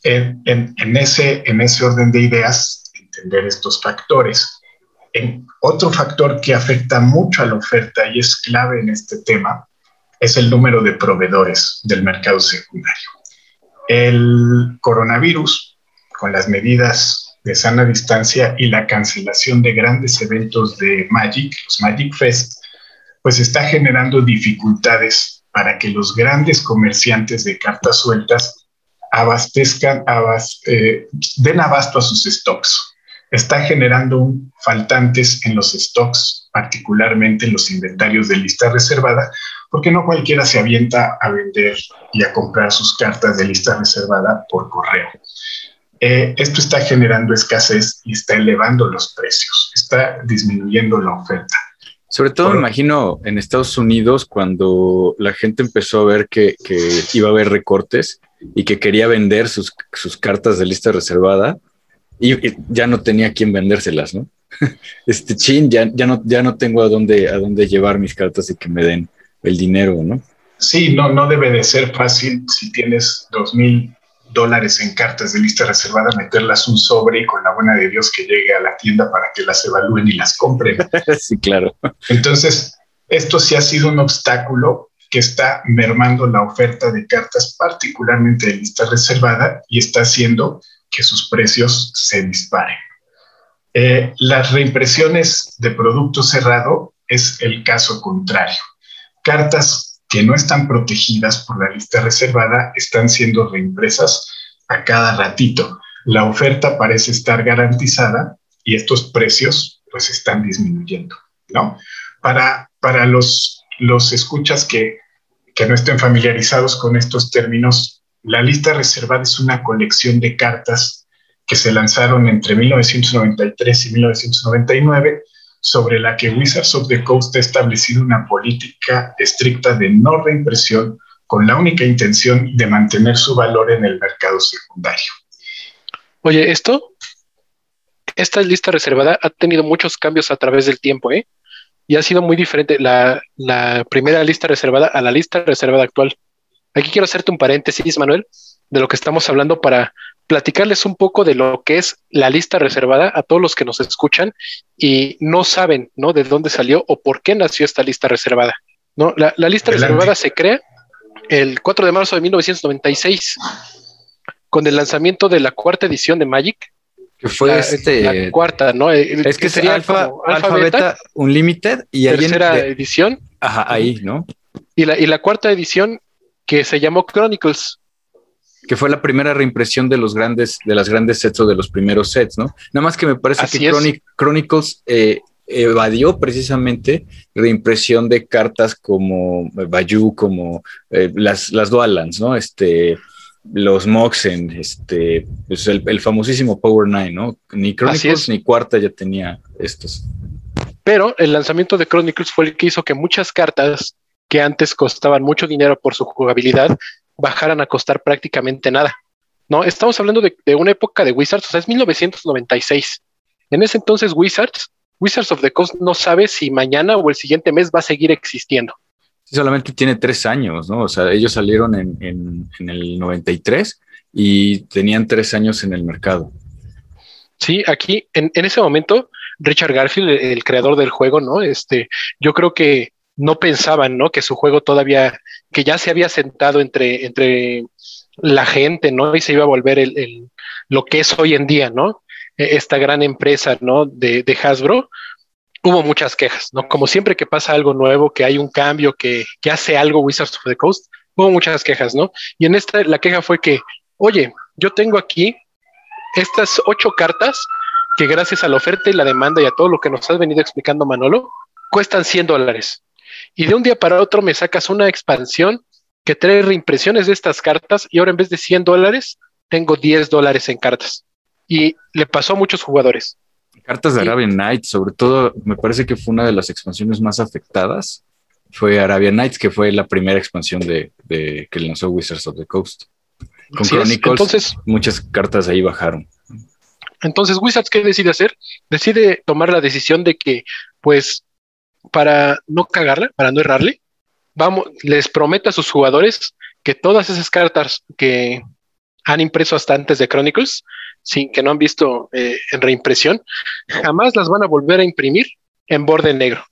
En, ese, en ese orden de ideas, entender estos factores. En, otro factor que afecta mucho a la oferta y es clave en este tema es el número de proveedores del mercado secundario. El coronavirus, con las medidas de sana distancia y la cancelación de grandes eventos de Magic, los Magic Fest, pues está generando dificultades para que los grandes comerciantes de cartas sueltas abastezcan, eh, den abasto a sus stocks. Está generando faltantes en los stocks, particularmente en los inventarios de lista reservada, porque no cualquiera se avienta a vender y a comprar sus cartas de lista reservada por correo. Eh, esto está generando escasez y está elevando los precios, está disminuyendo la oferta. Sobre todo me imagino en Estados Unidos cuando la gente empezó a ver que, iba a haber recortes y que quería vender sus, cartas de lista reservada y, ya no tenía quien vendérselas, ¿no? Este chin, ya, ya, no, ya no tengo a dónde, a dónde llevar mis cartas y que me den el dinero, ¿no? Sí, no, no debe de ser fácil si tienes dos mil dólares en cartas de lista reservada, meterlas un sobre y con la buena de Dios que llegue a la tienda para que las evalúen y las compren. sí, claro. Entonces, esto sí ha sido un obstáculo que está mermando la oferta de cartas, particularmente de lista reservada, y está haciendo que sus precios se disparen. Eh, las reimpresiones de producto cerrado es el caso contrario. Cartas que no están protegidas por la lista reservada están siendo reimpresas a cada ratito. La oferta parece estar garantizada y estos precios pues están disminuyendo, ¿no? Para, para los, los escuchas que, que no estén familiarizados con estos términos, la lista reservada es una colección de cartas que se lanzaron entre 1993 y 1999 sobre la que Wizards of the Coast ha establecido una política estricta de no reimpresión con la única intención de mantener su valor en el mercado secundario. Oye, esto, esta lista reservada ha tenido muchos cambios a través del tiempo, ¿eh? Y ha sido muy diferente la, la primera lista reservada a la lista reservada actual. Aquí quiero hacerte un paréntesis, Manuel, de lo que estamos hablando para platicarles un poco de lo que es la lista reservada a todos los que nos escuchan y no saben, ¿no? De dónde salió o por qué nació esta lista reservada. ¿no? La, lista reservada se crea el 4 de marzo de 1996 con el lanzamiento de la cuarta edición de Magic. Que fue este. La cuarta, ¿no? es que sería Alfa, Alfa, Beta, Unlimited y ahí tercera edición. Ajá, ahí, ¿no? Y la, y la cuarta edición que se llamó Chronicles que fue la primera reimpresión de los grandes, de las grandes sets o de los primeros sets, ¿no? Nada más que me parece que Chronicles eh, evadió precisamente reimpresión de cartas como Bayou, como eh, las, las Dualans, ¿no? Este, los Moxen, este, pues el, famosísimo Power Nine, ¿no? Ni Chronicles ni Cuarta ya tenía estos. Pero el lanzamiento de Chronicles fue el que hizo que muchas cartas que antes costaban mucho dinero por su jugabilidad bajaran a costar prácticamente nada. No, estamos hablando de, una época de Wizards, o sea, es 1996. En ese entonces Wizards, Wizards of the Coast no sabe si mañana o el siguiente mes va a seguir existiendo. Sí, solamente tiene tres años, ¿no? O sea, ellos salieron en, el 93 y tenían tres años en el mercado. Sí, aquí en, en, ese momento, Richard Garfield, el creador del juego, ¿no? Este, yo creo que no pensaban, ¿no? Que su juego todavía, que ya se había sentado entre, entre la gente, ¿no? Y se iba a volver el, lo que es hoy en día, ¿no? E, esta gran empresa, ¿no? De, de, Hasbro. Hubo muchas quejas, ¿no? Como siempre que pasa algo nuevo, que hay un cambio, que, que hace algo Wizards of the Coast, hubo muchas quejas, ¿no? Y en esta, la queja fue que, oye, yo tengo aquí estas ocho cartas que gracias a la oferta y la demanda y a todo lo que nos has venido explicando Manolo, cuestan 100 dólares y de un día para otro me sacas una expansión que trae reimpresiones de estas cartas y ahora en vez de 100 dólares tengo 10 dólares en cartas. Y le pasó a muchos jugadores. Cartas de Arabian Nights, sobre todo, me parece que fue una de las expansiones más afectadas. Fue Arabian Nights, que fue la primera expansión de, que lanzó Wizards of the Coast. Con Chronicles, entonces, muchas cartas ahí bajaron. Entonces, Wizards, ¿qué decide hacer? Decide tomar la decisión de que, pues, para no cagarla, para no errarle, vamos, les promete a sus jugadores que todas esas cartas que han impreso hasta antes de Chronicles, sin que no han visto eh, en reimpresión, jamás las van a volver a imprimir en borde negro.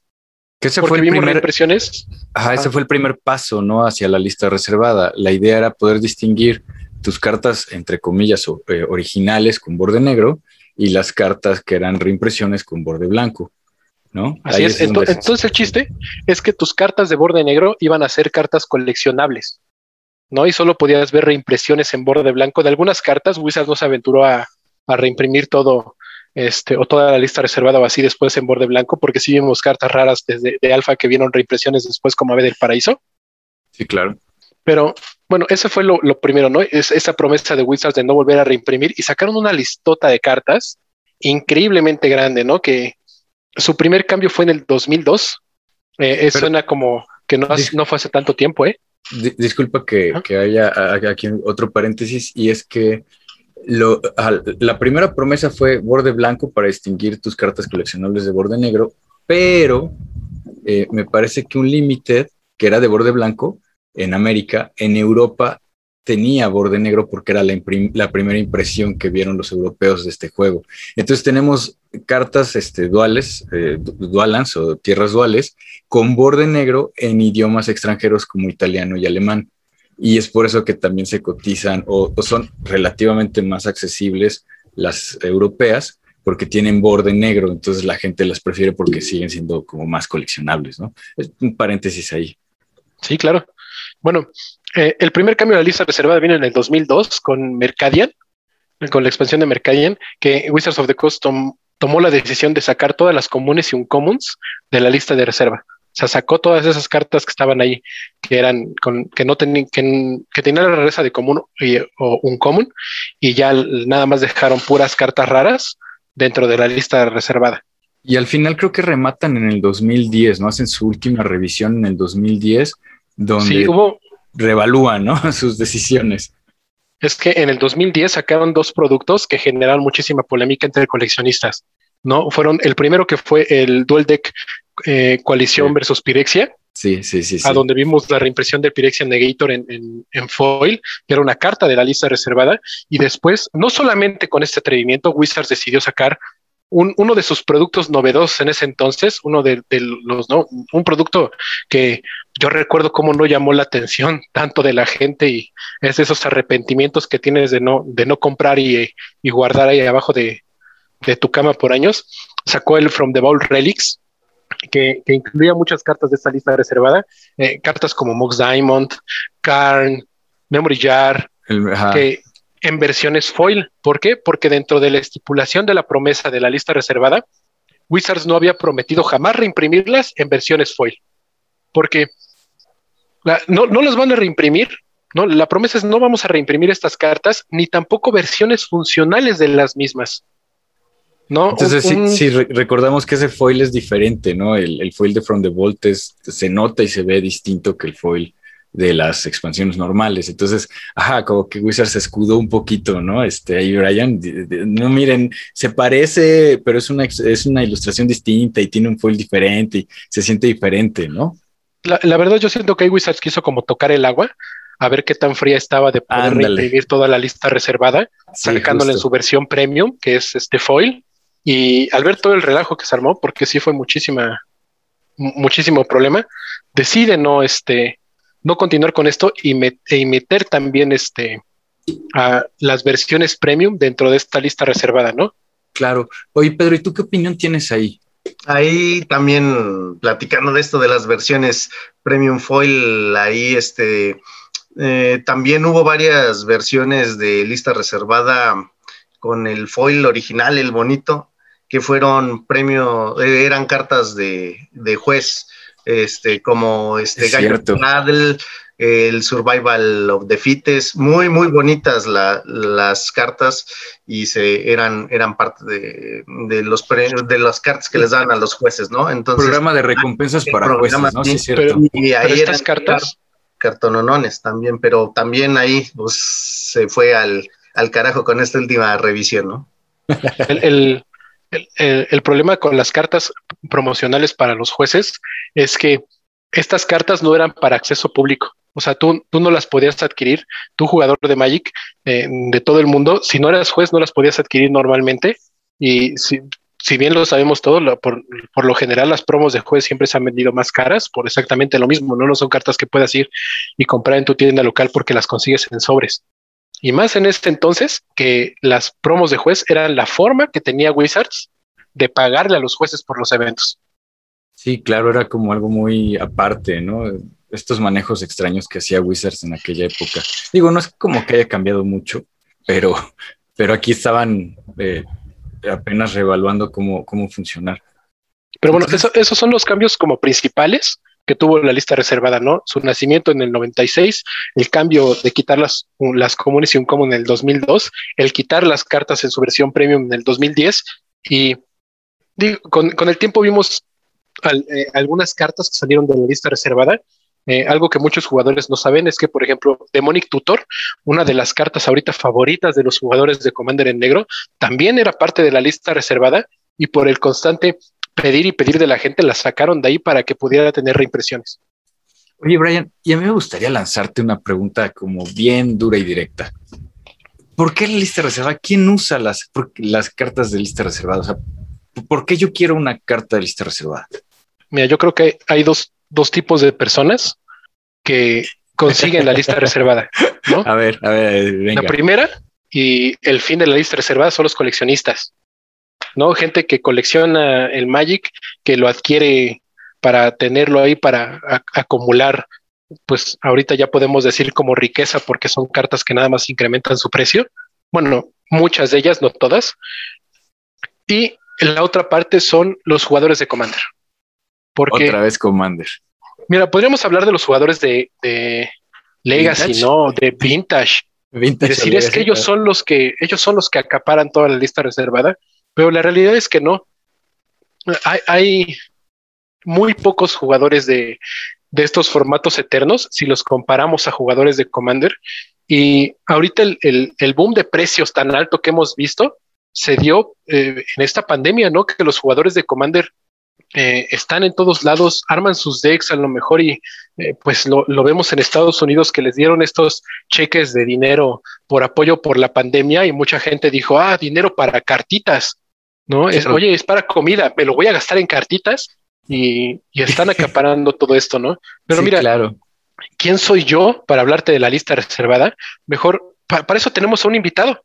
Que ese fue el primer impresiones. Ajá, ese fue el primer paso, ¿no? Hacia la lista reservada. La idea era poder distinguir tus cartas, entre comillas, eh, originales con borde negro y las cartas que eran reimpresiones con borde blanco. ¿No? Así es. Entonces, el chiste es que tus cartas de borde negro iban a ser cartas coleccionables, ¿no? Y solo podías ver reimpresiones en borde blanco de algunas cartas. Wizards no se aventuró a, reimprimir todo, este, o toda la lista reservada o así después en borde blanco, porque sí vimos cartas raras desde de alfa que vieron reimpresiones después como Ave del Paraíso. Sí, claro. Pero bueno, ese fue lo, lo primero, ¿no? Es esa promesa de Wizards de no volver a reimprimir y sacaron una listota de cartas increíblemente grande, ¿no? Que, su primer cambio fue en el 2002. Eh, suena como que no, no, fue hace tanto tiempo, ¿eh? Disculpa que, que, haya aquí otro paréntesis y es que lo, la primera promesa fue borde blanco para distinguir tus cartas coleccionables de borde negro, pero eh, me parece que un limited que era de borde blanco en América, en Europa tenía borde negro porque era la, la, primera impresión que vieron los europeos de este juego. Entonces tenemos cartas este, duales, eh, dualans o tierras duales, con borde negro en idiomas extranjeros como italiano y alemán. Y es por eso que también se cotizan o, son relativamente más accesibles las europeas porque tienen borde negro, entonces la gente las prefiere porque siguen siendo como más coleccionables, ¿no? Es un paréntesis ahí. Sí, claro. Bueno, eh, el primer cambio de la lista reservada vino en el 2002 con Mercadian, con la expansión de Mercadian, que Wizards of the Coast tomó la decisión de sacar todas las comunes y uncommons de la lista de reserva. O sea, sacó todas esas cartas que estaban ahí, que eran con, que no tenían, que, que tenían la rareza de común o un común, y ya nada más dejaron puras cartas raras dentro de la lista reservada. Y al final creo que rematan en el 2010, ¿no? Hacen su última revisión en el 2010 donde sí, hubo, revalúan ¿no? sus decisiones. Es que en el 2010 sacaron dos productos que generaron muchísima polémica entre coleccionistas. ¿no? Fueron el primero que fue el Dual Deck eh, Coalición versus Pirexia. Sí, sí, sí, A donde vimos la reimpresión del Pirexia Negator en, en, foil, que era una carta de la lista reservada. Y después, no solamente con este atrevimiento, Wizards decidió sacar uno de sus productos novedosos en ese entonces, uno de, los, ¿no? un producto que yo recuerdo cómo no llamó la atención tanto de la gente y es de esos arrepentimientos que tienes de no, de no comprar y, guardar ahí abajo de, tu cama por años. Sacó el From the Vault Relics, que, incluía muchas cartas de esta lista reservada, eh, cartas como Mox Diamond, Karn, Memory Jar, que en versiones foil. ¿Por qué? Porque dentro de la estipulación de la promesa de la lista reservada, Wizards no había prometido jamás reimprimirlas en versiones foil. Porque no, no las van a reimprimir. No, la promesa es no vamos a reimprimir estas cartas, ni tampoco versiones funcionales de las mismas. ¿no? Entonces, si recordamos que ese foil es diferente, ¿no? El, el, foil de From the Vault se nota y se ve distinto que el foil de las expansiones normales. Entonces, ajá, como que Wizard se escudó un poquito, ¿no? Este, ahí Brian, no miren, se parece, pero es una, es una ilustración distinta y tiene un foil diferente y se siente diferente, ¿no? La, verdad, yo siento que Wizards quiso como tocar el agua, a ver qué tan fría estaba de poder reimprimir toda la lista reservada, sacándola en su versión premium, que es este foil. Y al ver todo el relajo que se armó, porque sí fue muchísima, muchísimo problema, decide no, este, no continuar con esto y, meter también este, a las versiones premium dentro de esta lista reservada, ¿no? Claro. Oye, Pedro, ¿y tú qué opinión tienes ahí? Ahí también platicando de esto de las versiones premium foil, ahí este eh, también hubo varias versiones de lista reservada con el foil original, el bonito, que fueron premio, eh, eran cartas de, de juez este, como este Nadel, el Survival of the Fittest, muy, muy bonitas las cartas y se eran, eran parte de, de los de las cartas que les dan a los jueces, ¿no? Entonces, programa de recompensas para jueces, ¿no? Sí, cierto. y ahí estas cartas cartononones también, pero también ahí pues, se fue al, al carajo con esta última revisión, ¿no? el, el, problema con las cartas promocionales para los jueces es que estas cartas no eran para acceso público. O sea, tú, tú no las podías adquirir, tú jugador de Magic eh, de todo el mundo, si no eras juez no las podías adquirir normalmente. Y si, si bien lo sabemos todo, por, por, lo general las promos de juez siempre se han vendido más caras por exactamente lo mismo. No, no son cartas que puedas ir y comprar en tu tienda local porque las consigues en sobres. Y más en este entonces, que las promos de juez eran la forma que tenía Wizards de pagarle a los jueces por los eventos. Sí, claro, era como algo muy aparte, ¿no? Estos manejos extraños que hacía Wizards en aquella época. Digo, no es como que haya cambiado mucho, pero, pero aquí estaban eh, apenas reevaluando cómo, cómo funcionar. Pero bueno, esos son los cambios como principales que tuvo la lista reservada, ¿no? Su nacimiento en el 96, el cambio de quitar las, las comunes y un común en el 2002, el quitar las cartas en su versión premium en el 2010 y con, el tiempo vimos eh, algunas cartas que salieron de la lista reservada. Eh, algo que muchos jugadores no saben es que, por ejemplo, Demonic Tutor, una de las cartas ahorita favoritas de los jugadores de Commander en negro, también era parte de la lista reservada y por el constante pedir y pedir de la gente, la sacaron de ahí para que pudiera tener reimpresiones. Oye, Brian, y a mí me gustaría lanzarte una pregunta como bien dura y directa. ¿Por qué la lista reservada? ¿Quién usa las, las cartas de lista reservada? O sea, ¿por qué yo quiero una carta de lista reservada? Mira, yo creo que hay dos, dos tipos de personas que consiguen la lista reservada. ¿no? A ver, a ver, venga. La primera y el fin de la lista reservada son los coleccionistas. ¿no? Gente que colecciona el Magic, que lo adquiere para tenerlo ahí, para acumular, pues ahorita ya podemos decir como riqueza, porque son cartas que nada más incrementan su precio. Bueno, muchas de ellas, no todas. Y la otra parte son los jugadores de Commander. Porque, Otra vez Commander. Mira, podríamos hablar de los jugadores de, Legacy, ¿no? De Vintage. Vintage decir, es que ellos son los que, ellos son los que acaparan toda la lista reservada pero la realidad es que no. Hay, muy pocos jugadores de, de estos formatos eternos si los comparamos a jugadores de Commander. Y ahorita el, boom de precios tan alto que hemos visto se dio eh, en esta pandemia, ¿no? Que los jugadores de Commander eh, están en todos lados, arman sus decks a lo mejor y eh, pues lo, vemos en Estados Unidos que les dieron estos cheques de dinero por apoyo por la pandemia y mucha gente dijo, ah, dinero para cartitas, ¿no? Es, oye, es para comida, me lo voy a gastar en cartitas y, están acaparando todo esto, ¿no? Pero mira, claro. ¿quién soy yo para hablarte de la lista reservada? Mejor, para eso tenemos a un invitado.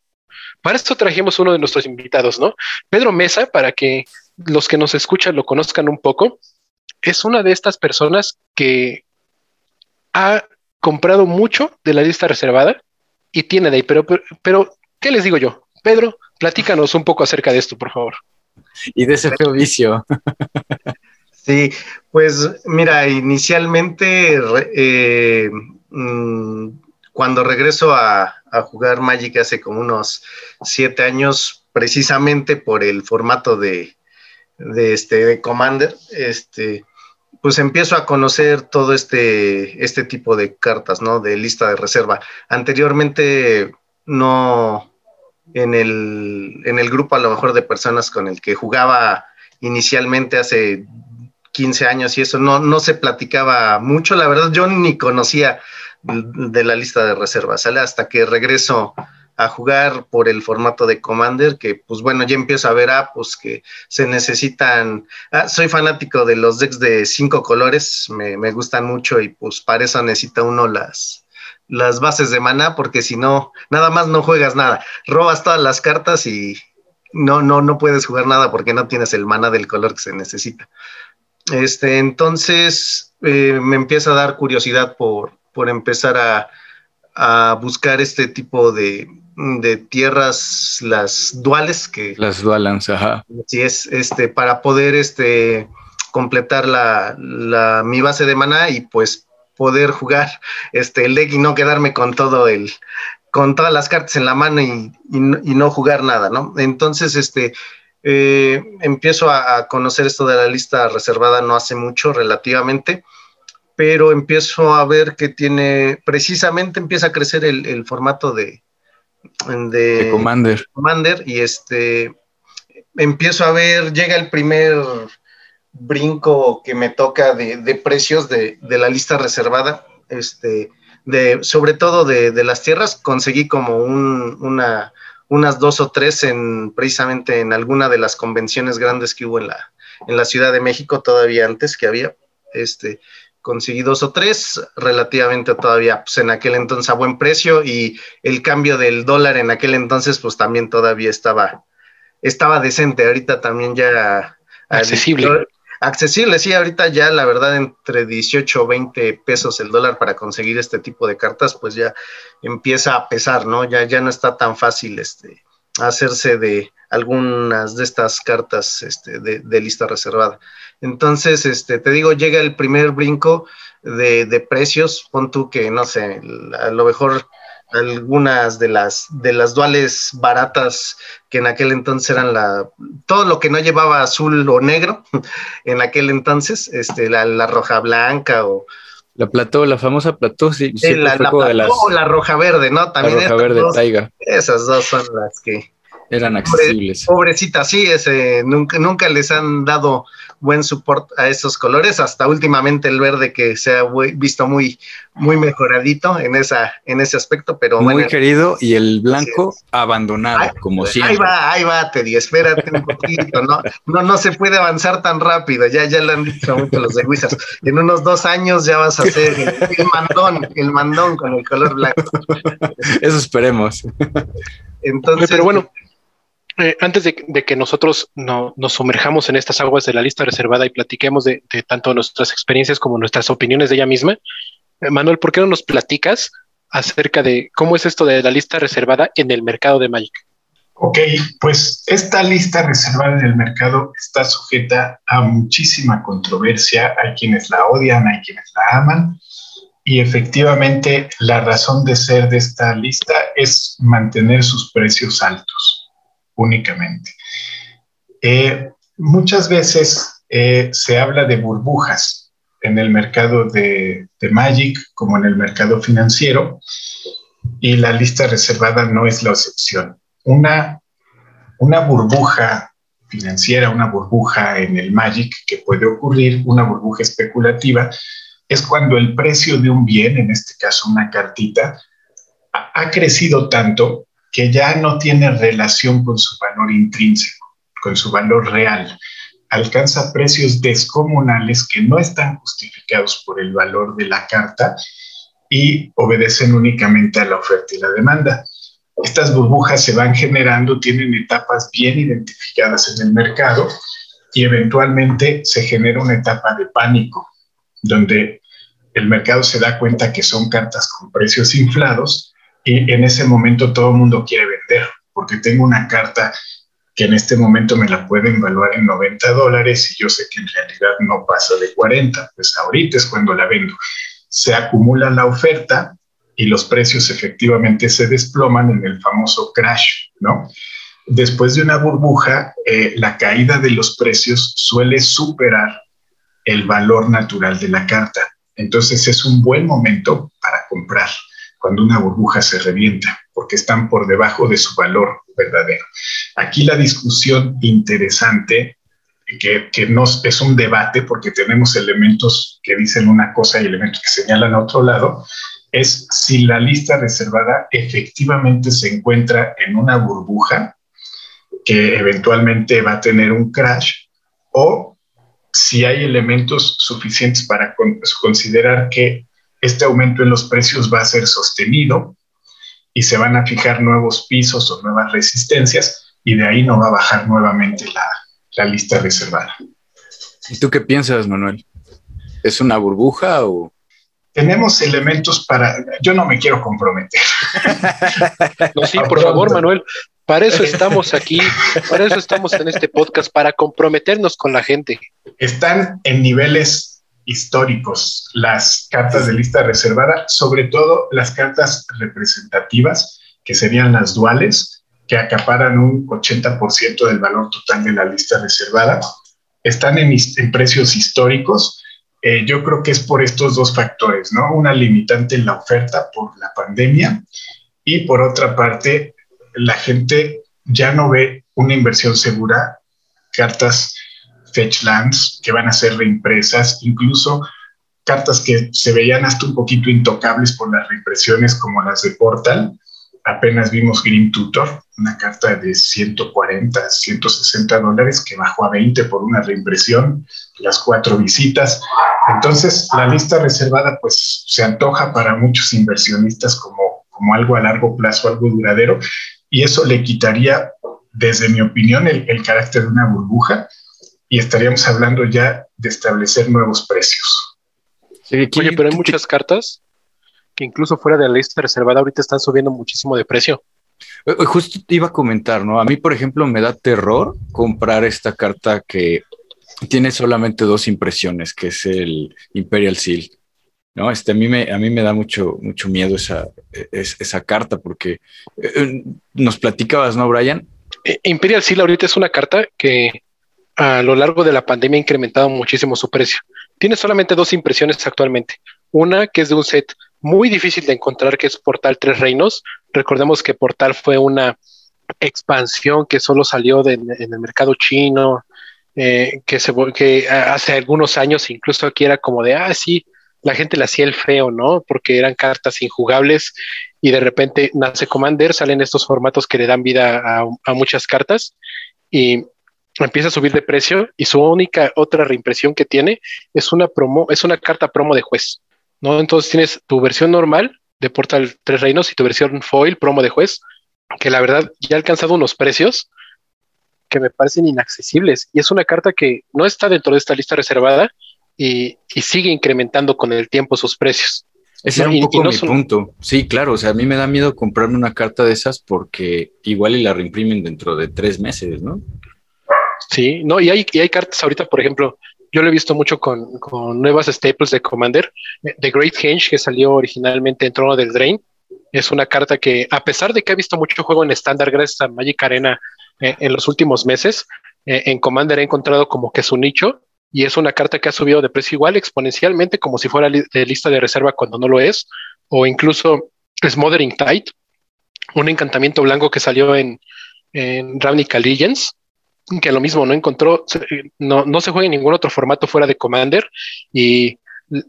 Para eso trajimos uno de nuestros invitados, ¿no? Pedro Mesa, para que los que nos escuchan lo conozcan un poco, es una de estas personas que ha comprado mucho de la lista reservada y tiene de ahí, pero, pero, ¿qué les digo yo? Pedro, platícanos un poco acerca de esto, por favor. Y de ese feo vicio. Sí, pues mira, inicialmente eh, mm, cuando regreso a, a, jugar Magic hace como unos siete años, precisamente por el formato de, de, este, de Commander, este, pues empiezo a conocer todo este, este tipo de cartas, ¿no? De lista de reserva. Anteriormente no, en el, en el grupo a lo mejor de personas con el que jugaba inicialmente hace 15 años y eso no, no se platicaba mucho, la verdad yo ni conocía de la lista de reservas, ¿sale? Hasta que regreso a jugar por el formato de Commander, que pues bueno, ya empiezo a ver, ah, pues que se necesitan, ah, soy fanático de los decks de cinco colores, me, me gustan mucho y pues para eso necesita uno las, las bases de maná, porque si no, nada más no juegas nada, robas todas las cartas y no, no, no puedes jugar nada porque no tienes el maná del color que se necesita. Este, entonces eh, me empieza a dar curiosidad por, por empezar a, a buscar este tipo de, de tierras, las duales que... Las dualans, ajá. Sí, es, este, para poder, este, completar la, la, mi base de maná y pues poder jugar este, el deck y no quedarme con todo el, con todas las cartas en la mano y, y, no jugar nada, ¿no? Entonces, este, eh, empiezo a, a, conocer esto de la lista reservada no hace mucho relativamente pero empiezo a ver que tiene, precisamente empieza a crecer el, formato de, de, Commander. Commander y este, empiezo a ver, llega el primer brinco que me toca de, precios de, la lista reservada, este, de, sobre todo de, las tierras, conseguí como una, unas dos o tres en, precisamente en alguna de las convenciones grandes que hubo en la, en la Ciudad de México, todavía antes que había, este, conseguí dos o tres, relativamente todavía pues, en aquel entonces a buen precio y el cambio del dólar en aquel entonces pues también todavía estaba, estaba decente, ahorita también ya... Accesible. accesible, sí, ahorita ya la verdad entre 18 o 20 pesos el dólar para conseguir este tipo de cartas pues ya empieza a pesar, ¿no? Ya, ya no está tan fácil este, hacerse de algunas de estas cartas este, de, de lista reservada. Entonces, este, te digo, llega el primer brinco de, de precios, pon tú que, no sé, a lo mejor algunas de las de las duales baratas que en aquel entonces eran la todo lo que no llevaba azul o negro en aquel entonces este la, roja blanca o la plató la famosa plató sí, la, la o la roja verde no también la roja verde taiga. esas dos son las que eran accesibles. Pobrecitas, sí, ese, nunca, nunca les han dado buen support a esos colores, hasta últimamente el verde que se ha visto muy, muy mejoradito en, esa, en ese aspecto, pero muy querido y el blanco abandonado, como siempre. Ahí va, ahí va, Teddy, espérate un poquito, ¿no? No, no se puede avanzar tan rápido, ya, ya lo han dicho mucho los de Wizards. En unos dos años ya vas a hacer el mandón, el mandón con el color blanco. Eso esperemos. Entonces, pero bueno, eh, antes de, que nosotros nos sumerjamos en estas aguas de la lista reservada y platiquemos de, tanto nuestras experiencias como nuestras opiniones de ella misma, eh, Manuel, ¿por qué no nos platicas acerca de cómo es esto de la lista reservada en el mercado de Magic? Ok, pues esta lista reservada en el mercado está sujeta a muchísima controversia. Hay quienes la odian, hay quienes la aman. Y efectivamente la razón de ser de esta lista es mantener sus precios altos únicamente. Eh, muchas veces eh, se habla de burbujas. en el mercado de, de Magic como en el mercado financiero y la lista reservada no es la excepción. Una, una burbuja financiera, una burbuja en el Magic que puede ocurrir, una burbuja especulativa, es cuando el precio de un bien, en este caso una cartita, ha crecido tanto que ya no tiene relación con su valor intrínseco, con su valor real. Alcanza precios descomunales que no están justificados por el valor de la carta y obedecen únicamente a la oferta y la demanda. Estas burbujas se van generando, tienen etapas bien identificadas en el mercado y eventualmente se genera una etapa de pánico, donde el mercado se da cuenta que son cartas con precios inflados y en ese momento todo el mundo quiere vender, porque tengo una carta que en este momento me la pueden evaluar en 90 dólares y yo sé que en realidad no pasa de 40, pues ahorita es cuando la vendo. Se acumula la oferta y los precios efectivamente se desploman en el famoso crash, ¿no? Después de una burbuja, eh, la caída de los precios suele superar el valor natural de la carta. Entonces es un buen momento para comprar cuando una burbuja se revienta, porque están por debajo de su valor verdadero. Aquí la discusión interesante, que, que no es un debate porque tenemos elementos que dicen una cosa y elementos que señalan a otro lado, es si la lista reservada efectivamente se encuentra en una burbuja que eventualmente va a tener un crash o si hay elementos suficientes para considerar que este aumento en los precios va a ser sostenido y se van a fijar nuevos pisos o nuevas resistencias y de ahí no va a bajar nuevamente la, la lista reservada. ¿Y tú qué piensas, Manuel? ¿Es una burbuja o...? tenemos elementos para, yo no me quiero comprometer. No, sí, por favor, Manuel, para eso estamos aquí, para eso estamos en este podcast, para comprometernos con la gente. Están en niveles históricos las cartas de lista reservada, sobre todo las cartas representativas, que serían las duales, que acaparan un 80% del valor total de la lista reservada. Están en, en precios históricos eh, yo creo que es por estos dos factores, ¿no? Una limitante en la oferta por la pandemia y por otra parte, la gente ya no ve una inversión segura, cartas Fetchlands que van a ser reimpresas, incluso cartas que se veían hasta un poquito intocables por las reimpresiones como las de Portal. Apenas vimos Green Tutor, una carta de 140, 160 dólares que bajó a 20 por una reimpresión, las cuatro visitas. Entonces, la lista reservada pues se antoja para muchos inversionistas como, como algo a largo plazo, algo duradero, y eso le quitaría, desde mi opinión, el, el carácter de una burbuja y estaríamos hablando ya de establecer nuevos precios. Oye, pero hay muchas cartas que incluso fuera de la lista reservada ahorita están subiendo muchísimo de precio. Eh, eh, justo te iba a comentar, ¿no? A mí, por ejemplo, me da terror comprar esta carta que tiene solamente dos impresiones, que es el Imperial Seal. ¿No? Este, a, mí me, a mí me da mucho, mucho miedo esa, esa carta porque eh, nos platicabas, ¿no, Brian? Imperial Seal ahorita es una carta que a lo largo de la pandemia ha incrementado muchísimo su precio. Tiene solamente dos impresiones actualmente. Una que es de un set muy difícil de encontrar, que es Portal Tres Reinos. Recordemos que Portal fue una expansión que solo salió en el mercado chino, eh, que, se, hace algunos años incluso aquí era como de, ah, sí, la gente le hacía el feo, ¿no? Porque eran cartas injugables y de repente nace Commander, salen estos formatos que le dan vida a, a muchas cartas y empieza a subir de precio y su única otra reimpresión que tiene es una promo, es una carta promo de juez, ¿no? Entonces tienes tu versión normal de Portal Tres Reinos y tu versión foil promo de juez, que la verdad ya ha alcanzado unos precios que me parecen inaccesibles y es una carta que no está dentro de esta lista reservada y, sigue incrementando con el tiempo sus precios. Ese es un poco mi punto. Sí, claro, o sea, a mí me da miedo comprarme una carta de esas porque igual y la reimprimen dentro de tres meses, ¿no? Sí, no, y hay, y hay cartas ahorita, por ejemplo, yo lo he visto mucho con, con nuevas staples de Commander. The Great Henge, que salió originalmente en Trono del Drain, es una carta que, a pesar de que ha visto mucho juego en estándar gracias a Magic Arena eh, en los últimos meses, eh, en Commander he encontrado como que su nicho y es una carta que ha subido de precio igual exponencialmente como si fuera de lista de reserva cuando no lo es, o incluso Smothering Tide, un encantamiento blanco que salió en, en Ravnica Legends, que lo mismo no encontró, no, no se juega en ningún otro formato fuera de Commander y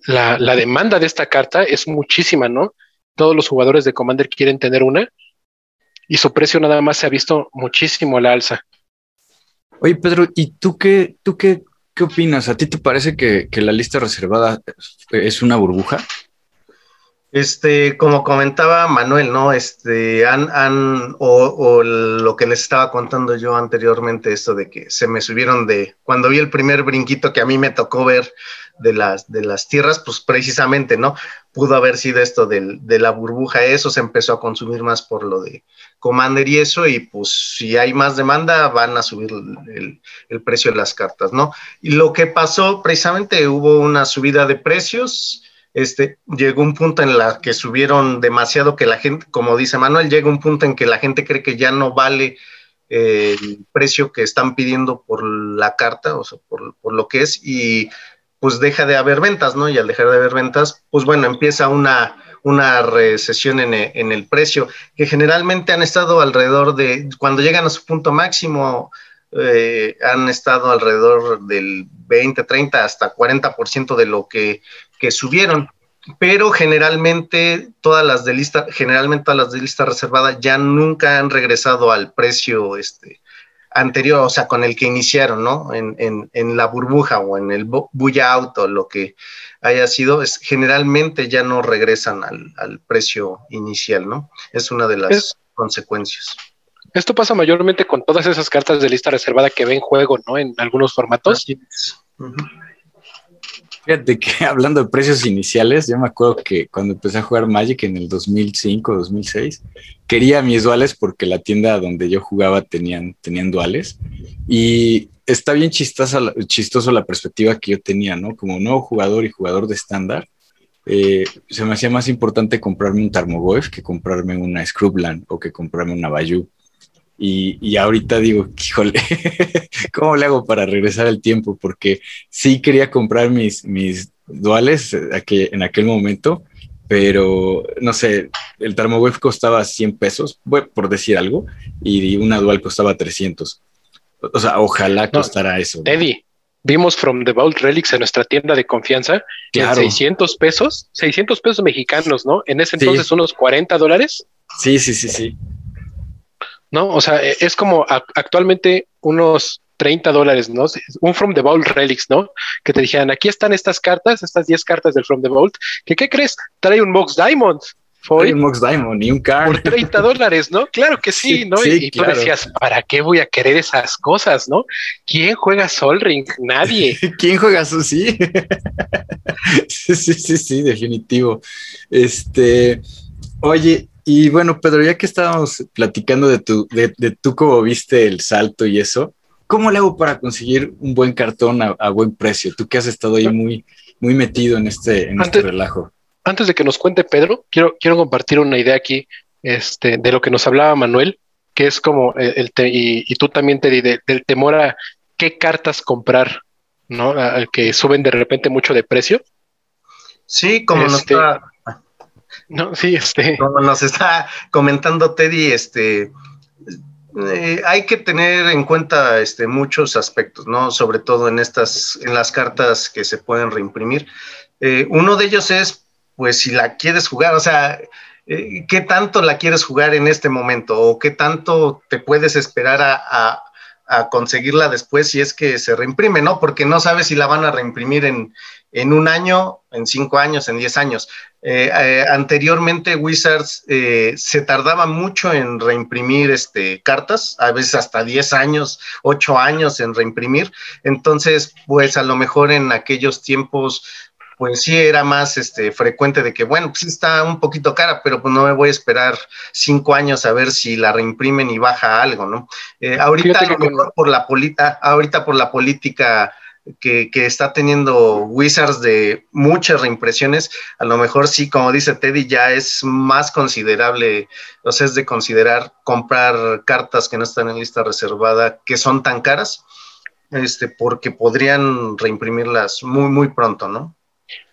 la, la, demanda de esta carta es muchísima, ¿no? Todos los jugadores de Commander quieren tener una y su precio nada más se ha visto muchísimo a la alza. Oye, Pedro, ¿y tú qué, tú qué, qué opinas? ¿A ti te parece que, que la lista reservada es una burbuja? Este, como comentaba Manuel, ¿no? Este, han, han, o, lo que les estaba contando yo anteriormente, esto de que se me subieron de, cuando vi el primer brinquito que a mí me tocó ver de las, de las tierras, pues precisamente, ¿no? Pudo haber sido esto del, de la burbuja, eso se empezó a consumir más por lo de Commander y eso, y pues si hay más demanda, van a subir el, el precio de las cartas, ¿no? Y lo que pasó, precisamente hubo una subida de precios, este, llegó un punto en la que subieron demasiado que la gente, como dice Manuel, llega un punto en que la gente cree que ya no vale eh, el precio que están pidiendo por la carta, o sea, por, por, lo que es, y pues deja de haber ventas, ¿no? Y al dejar de haber ventas, pues bueno, empieza una, una recesión en, en el precio, que generalmente han estado alrededor de, cuando llegan a su punto máximo, eh, han estado alrededor del 20, 30, hasta 40% de lo que que subieron, pero generalmente todas las de lista, generalmente todas las de lista reservada ya nunca han regresado al precio este, anterior, o sea, con el que iniciaron, ¿no? En, en, en la burbuja o en el bulla auto, lo que haya sido, es, generalmente ya no regresan al, al precio inicial, ¿no? Es una de las es, consecuencias. Esto pasa mayormente con todas esas cartas de lista reservada que ven juego, ¿no? En algunos formatos. Uh -huh. Fíjate que hablando de precios iniciales, yo me acuerdo que cuando empecé a jugar Magic en el 2005, 2006, quería mis duales porque la tienda donde yo jugaba tenían, tenían duales y está bien chistosa, chistoso la perspectiva que yo tenía, ¿no? Como nuevo jugador y jugador de estándar, eh, se me hacía más importante comprarme un Tarmogoyf que comprarme una Scrubland o que comprarme una Bayou. Y, y, ahorita digo, híjole, ¿cómo le hago para regresar el tiempo? Porque sí quería comprar mis, mis duales en aquel momento, pero no sé, el Tarmowave costaba 100 pesos, por decir algo, y una dual costaba 300. O sea, ojalá costara no, eso. Eddie, vimos From the Vault Relics en nuestra tienda de confianza claro. en 600 pesos, 600 pesos mexicanos, ¿no? En ese entonces sí. unos 40 dólares. Sí, sí, sí, sí. ¿No? O sea, es como actualmente unos 30 dólares, ¿no? Un From the Vault Relics, ¿no? Que te dijeran, aquí están estas cartas, estas 10 cartas del From the Vault, que ¿qué crees? Trae un Mox Diamond. Trae un Mox Diamond y un card. Por 30 dólares, ¿no? Claro que sí, sí ¿no? Sí, y, y claro. tú decías, ¿para qué voy a querer esas cosas, no? ¿Quién juega Sol Ring? Nadie. ¿Quién juega su sí? sí, sí, sí, sí, definitivo. Este, oye, y bueno, Pedro, ya que estábamos platicando de, tu, de, de tú cómo viste el salto y eso, ¿cómo le hago para conseguir un buen cartón a, a buen precio? Tú que has estado ahí muy, muy metido en este, en antes, este relajo. Antes de que nos cuente Pedro, quiero, quiero compartir una idea aquí este, de lo que nos hablaba Manuel, que es como el, el te, y, y, tú también te di de, del temor a qué cartas comprar, ¿no? A, que suben de repente mucho de precio. Sí, como este, nos está no, sí, este. Como nos está comentando Teddy, este. Eh, hay que tener en cuenta este, muchos aspectos, ¿no? Sobre todo en estas, en las cartas que se pueden reimprimir. Eh, uno de ellos es, pues, si la quieres jugar, o sea, eh, ¿qué tanto la quieres jugar en este momento? ¿O qué tanto te puedes esperar a, a, conseguirla después si es que se reimprime, ¿no? Porque no sabes si la van a reimprimir en, en un año, en cinco años, en diez años. Eh, eh, anteriormente Wizards eh, se tardaba mucho en reimprimir este, cartas, a veces hasta 10 años, 8 años en reimprimir. Entonces, pues a lo mejor en aquellos tiempos, pues sí era más este, frecuente de que, bueno, pues está un poquito cara, pero pues no me voy a esperar cinco años a ver si la reimprimen y baja algo, ¿no? ahorita, que... por la polita, ahorita por la política que, está teniendo Wizards de muchas reimpresiones, a lo mejor sí, como dice Teddy, ya es más considerable, o sea, es de considerar comprar cartas que no están en lista reservada, que son tan caras. este, porque podrían reimprimirlas muy, muy pronto, ¿no?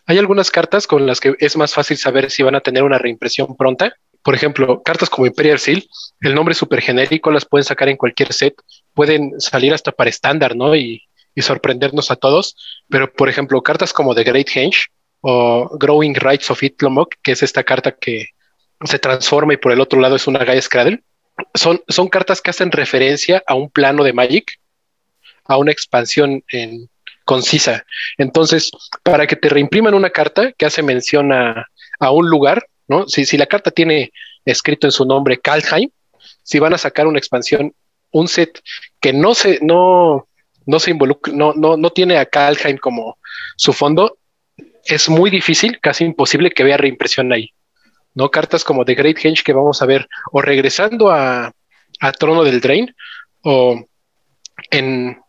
Hay algunas cartas con las que es más fácil saber si van a tener una reimpresión pronta. Por ejemplo, cartas como Imperial Seal, el nombre súper genérico, las pueden sacar en cualquier set, pueden salir hasta para estándar, ¿no? Y, y, sorprendernos a todos. Pero, por ejemplo, cartas como The Great Henge o Growing Rights of Itlomok, que es esta carta que se transforma y por el otro lado es una Gaia Scradle, son, son cartas que hacen referencia a un plano de Magic, a una expansión en, concisa. Entonces, para que te reimpriman una carta que hace mención a, un lugar, ¿no? Si, si, la carta tiene escrito en su nombre Kalheim, si van a sacar una expansión, un set que no se, no, no se involucra, no, no, no tiene a Kalheim como su fondo, es muy difícil, casi imposible que vea reimpresión ahí. ¿no? Cartas como The Great Henge que vamos a ver o regresando a, a Trono del Drain o en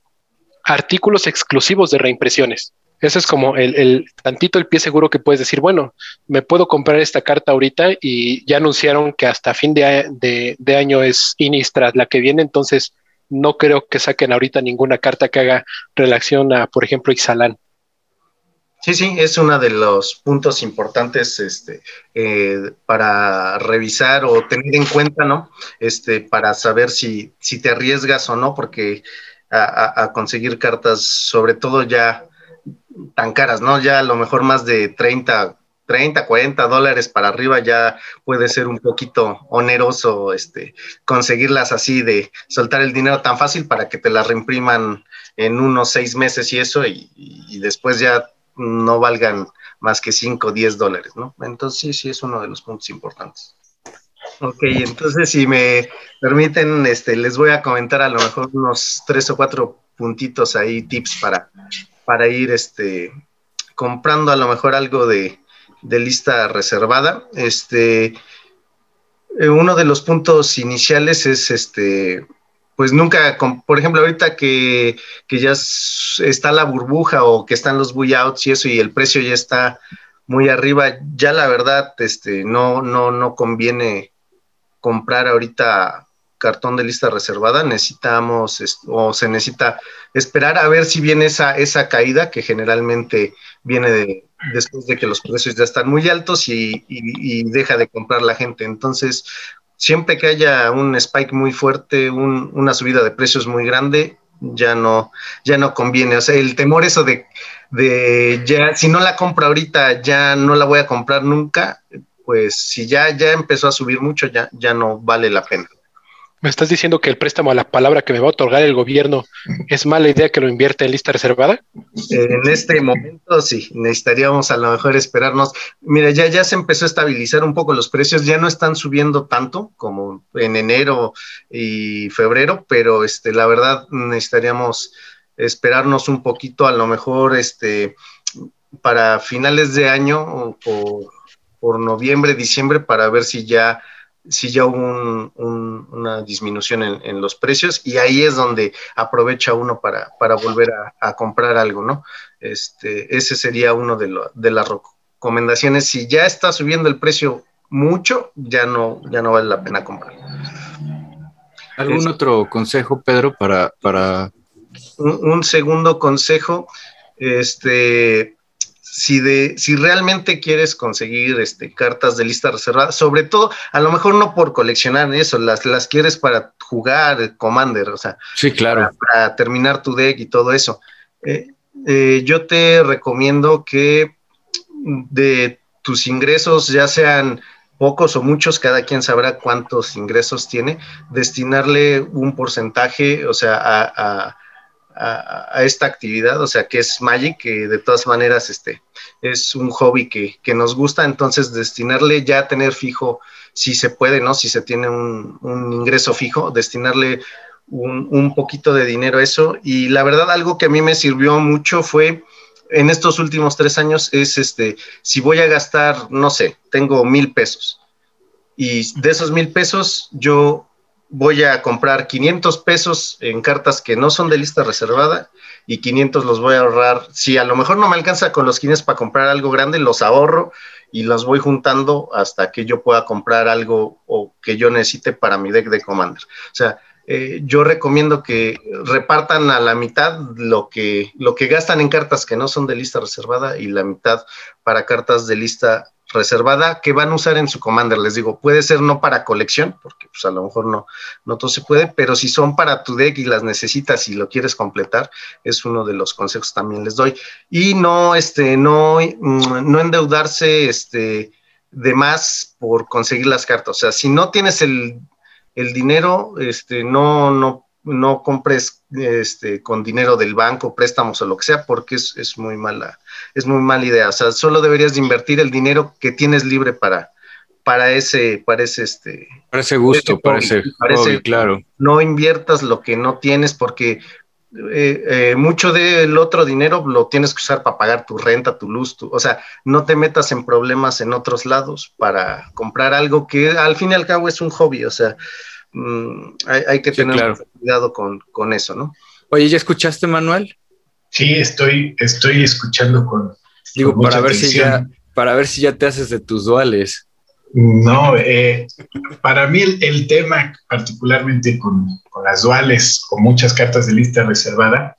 artículos exclusivos de reimpresiones. Ese es como el, tantito el pie seguro que puedes decir, bueno, me puedo comprar esta carta ahorita y ya anunciaron que hasta fin de, de, año es Innistrad la que viene, entonces no creo que saquen ahorita ninguna carta que haga relación a, por ejemplo, Ixalan. Sí, sí, es uno de los puntos importantes este, eh, para revisar o tener en cuenta, ¿no? Este, para saber si, si te arriesgas o no, porque a, conseguir cartas, sobre todo ya tan caras, ¿no? Ya a lo mejor más de 30, 30, 40 dólares para arriba ya puede ser un poquito oneroso este, conseguirlas así de soltar el dinero tan fácil para que te las reimpriman en unos seis meses y eso y después ya no valgan más que 5 o 10 dólares, ¿no? Entonces sí, sí es uno de los puntos importantes. Ok, entonces si me permiten, este, les voy a comentar a lo mejor unos tres o cuatro puntitos ahí, tips para, para ir este, comprando a lo mejor algo de, de lista reservada. Este, eh, uno de los puntos iniciales es este pues nunca, por ejemplo, ahorita que, ya está la burbuja o que están los buyouts y eso y el precio ya está muy arriba, ya la verdad este, no, no, no conviene comprar ahorita cartón de lista reservada, necesitamos o se necesita esperar a ver si viene esa, esa caída que generalmente viene después de que los precios ya están muy altos y, deja de comprar la gente. Entonces, siempre que haya un spike muy fuerte, una subida de precios muy grande, ya no, ya no conviene. O sea, el temor eso de, de ya, si no la compro ahorita, ya no la voy a comprar nunca, pues si ya, ya empezó a subir mucho, ya, ya no vale la pena. ¿Me estás diciendo que el préstamo a la palabra que me va a otorgar el gobierno es mala idea que lo invierta en lista reservada? En este momento sí, necesitaríamos a lo mejor esperarnos. Mira, ya, ya se empezó a estabilizar un poco los precios, ya no están subiendo tanto como en enero y febrero, pero este, la verdad necesitaríamos esperarnos un poquito, a lo mejor este, para finales de año o por, por noviembre, diciembre, para ver si ya si ya hubo una disminución en, los precios y ahí es donde aprovecha uno para, para volver a, comprar algo, ¿no? Este, ese sería uno de, de, las recomendaciones. Si ya está subiendo el precio mucho, ya no, ya no vale la pena comprar. ¿Algún otro consejo, Pedro, para... para... Un, un segundo consejo, este, si, de, si realmente quieres conseguir este, cartas de lista reservada, sobre todo, a lo mejor no por coleccionar eso, las, las quieres para jugar Commander, o sea, sí, claro. para, terminar tu deck y todo eso. Eh, eh, yo te recomiendo que de tus ingresos, ya sean pocos o muchos, cada quien sabrá cuántos ingresos tiene, destinarle un porcentaje, o sea, a a, esta actividad, o sea, que es Magic, que de todas maneras este, es un hobby que, nos gusta, entonces destinarle ya a tener fijo, si se puede, ¿no? Si se tiene un, ingreso fijo, destinarle un, un, poquito de dinero a eso. Y la verdad, algo que a mí me sirvió mucho fue en estos últimos tres años es este, si voy a gastar, no sé, tengo mil pesos. Y de esos mil pesos, yo voy a comprar 500 pesos en cartas que no son de lista reservada y 500 los voy a ahorrar. Si a lo mejor no me alcanza con los 500 para comprar algo grande, los ahorro y los voy juntando hasta que yo pueda comprar algo o que yo necesite para mi deck de Commander. O sea, eh, yo recomiendo que repartan a la mitad lo que, lo que gastan en cartas que no son de lista reservada y la mitad para cartas de lista reservada que van a usar en su commander. Les digo, puede ser no para colección, porque pues a lo mejor no, no todo se puede, pero si son para tu deck y las necesitas y lo quieres completar, es uno de los consejos también les doy. Y no, este, no, mm, no endeudarse, este, de más por conseguir las cartas. O sea, si no tienes el, el dinero, este, no, no no compres este, con dinero del banco, préstamos o lo que sea, porque es, muy mala, es muy mala idea. O sea, solo deberías de invertir el dinero que tienes libre para, para ese, para ese, este, para ese gusto, para ese, claro. No inviertas lo que no tienes, porque eh, eh, mucho del otro dinero lo tienes que usar para pagar tu renta, tu luz, o sea, no te metas en problemas en otros lados para comprar algo que al fin y al cabo es un hobby, o sea, Mm, hay, que tener cuidado con, eso, ¿no? Oye, ¿ya escuchaste, Manuel? Sí, estoy, estoy escuchando con. Digo, para ver si ya, para ver si ya te haces de tus duales. No, eh, para mí el, tema, particularmente con, con, las duales o muchas cartas de lista reservada,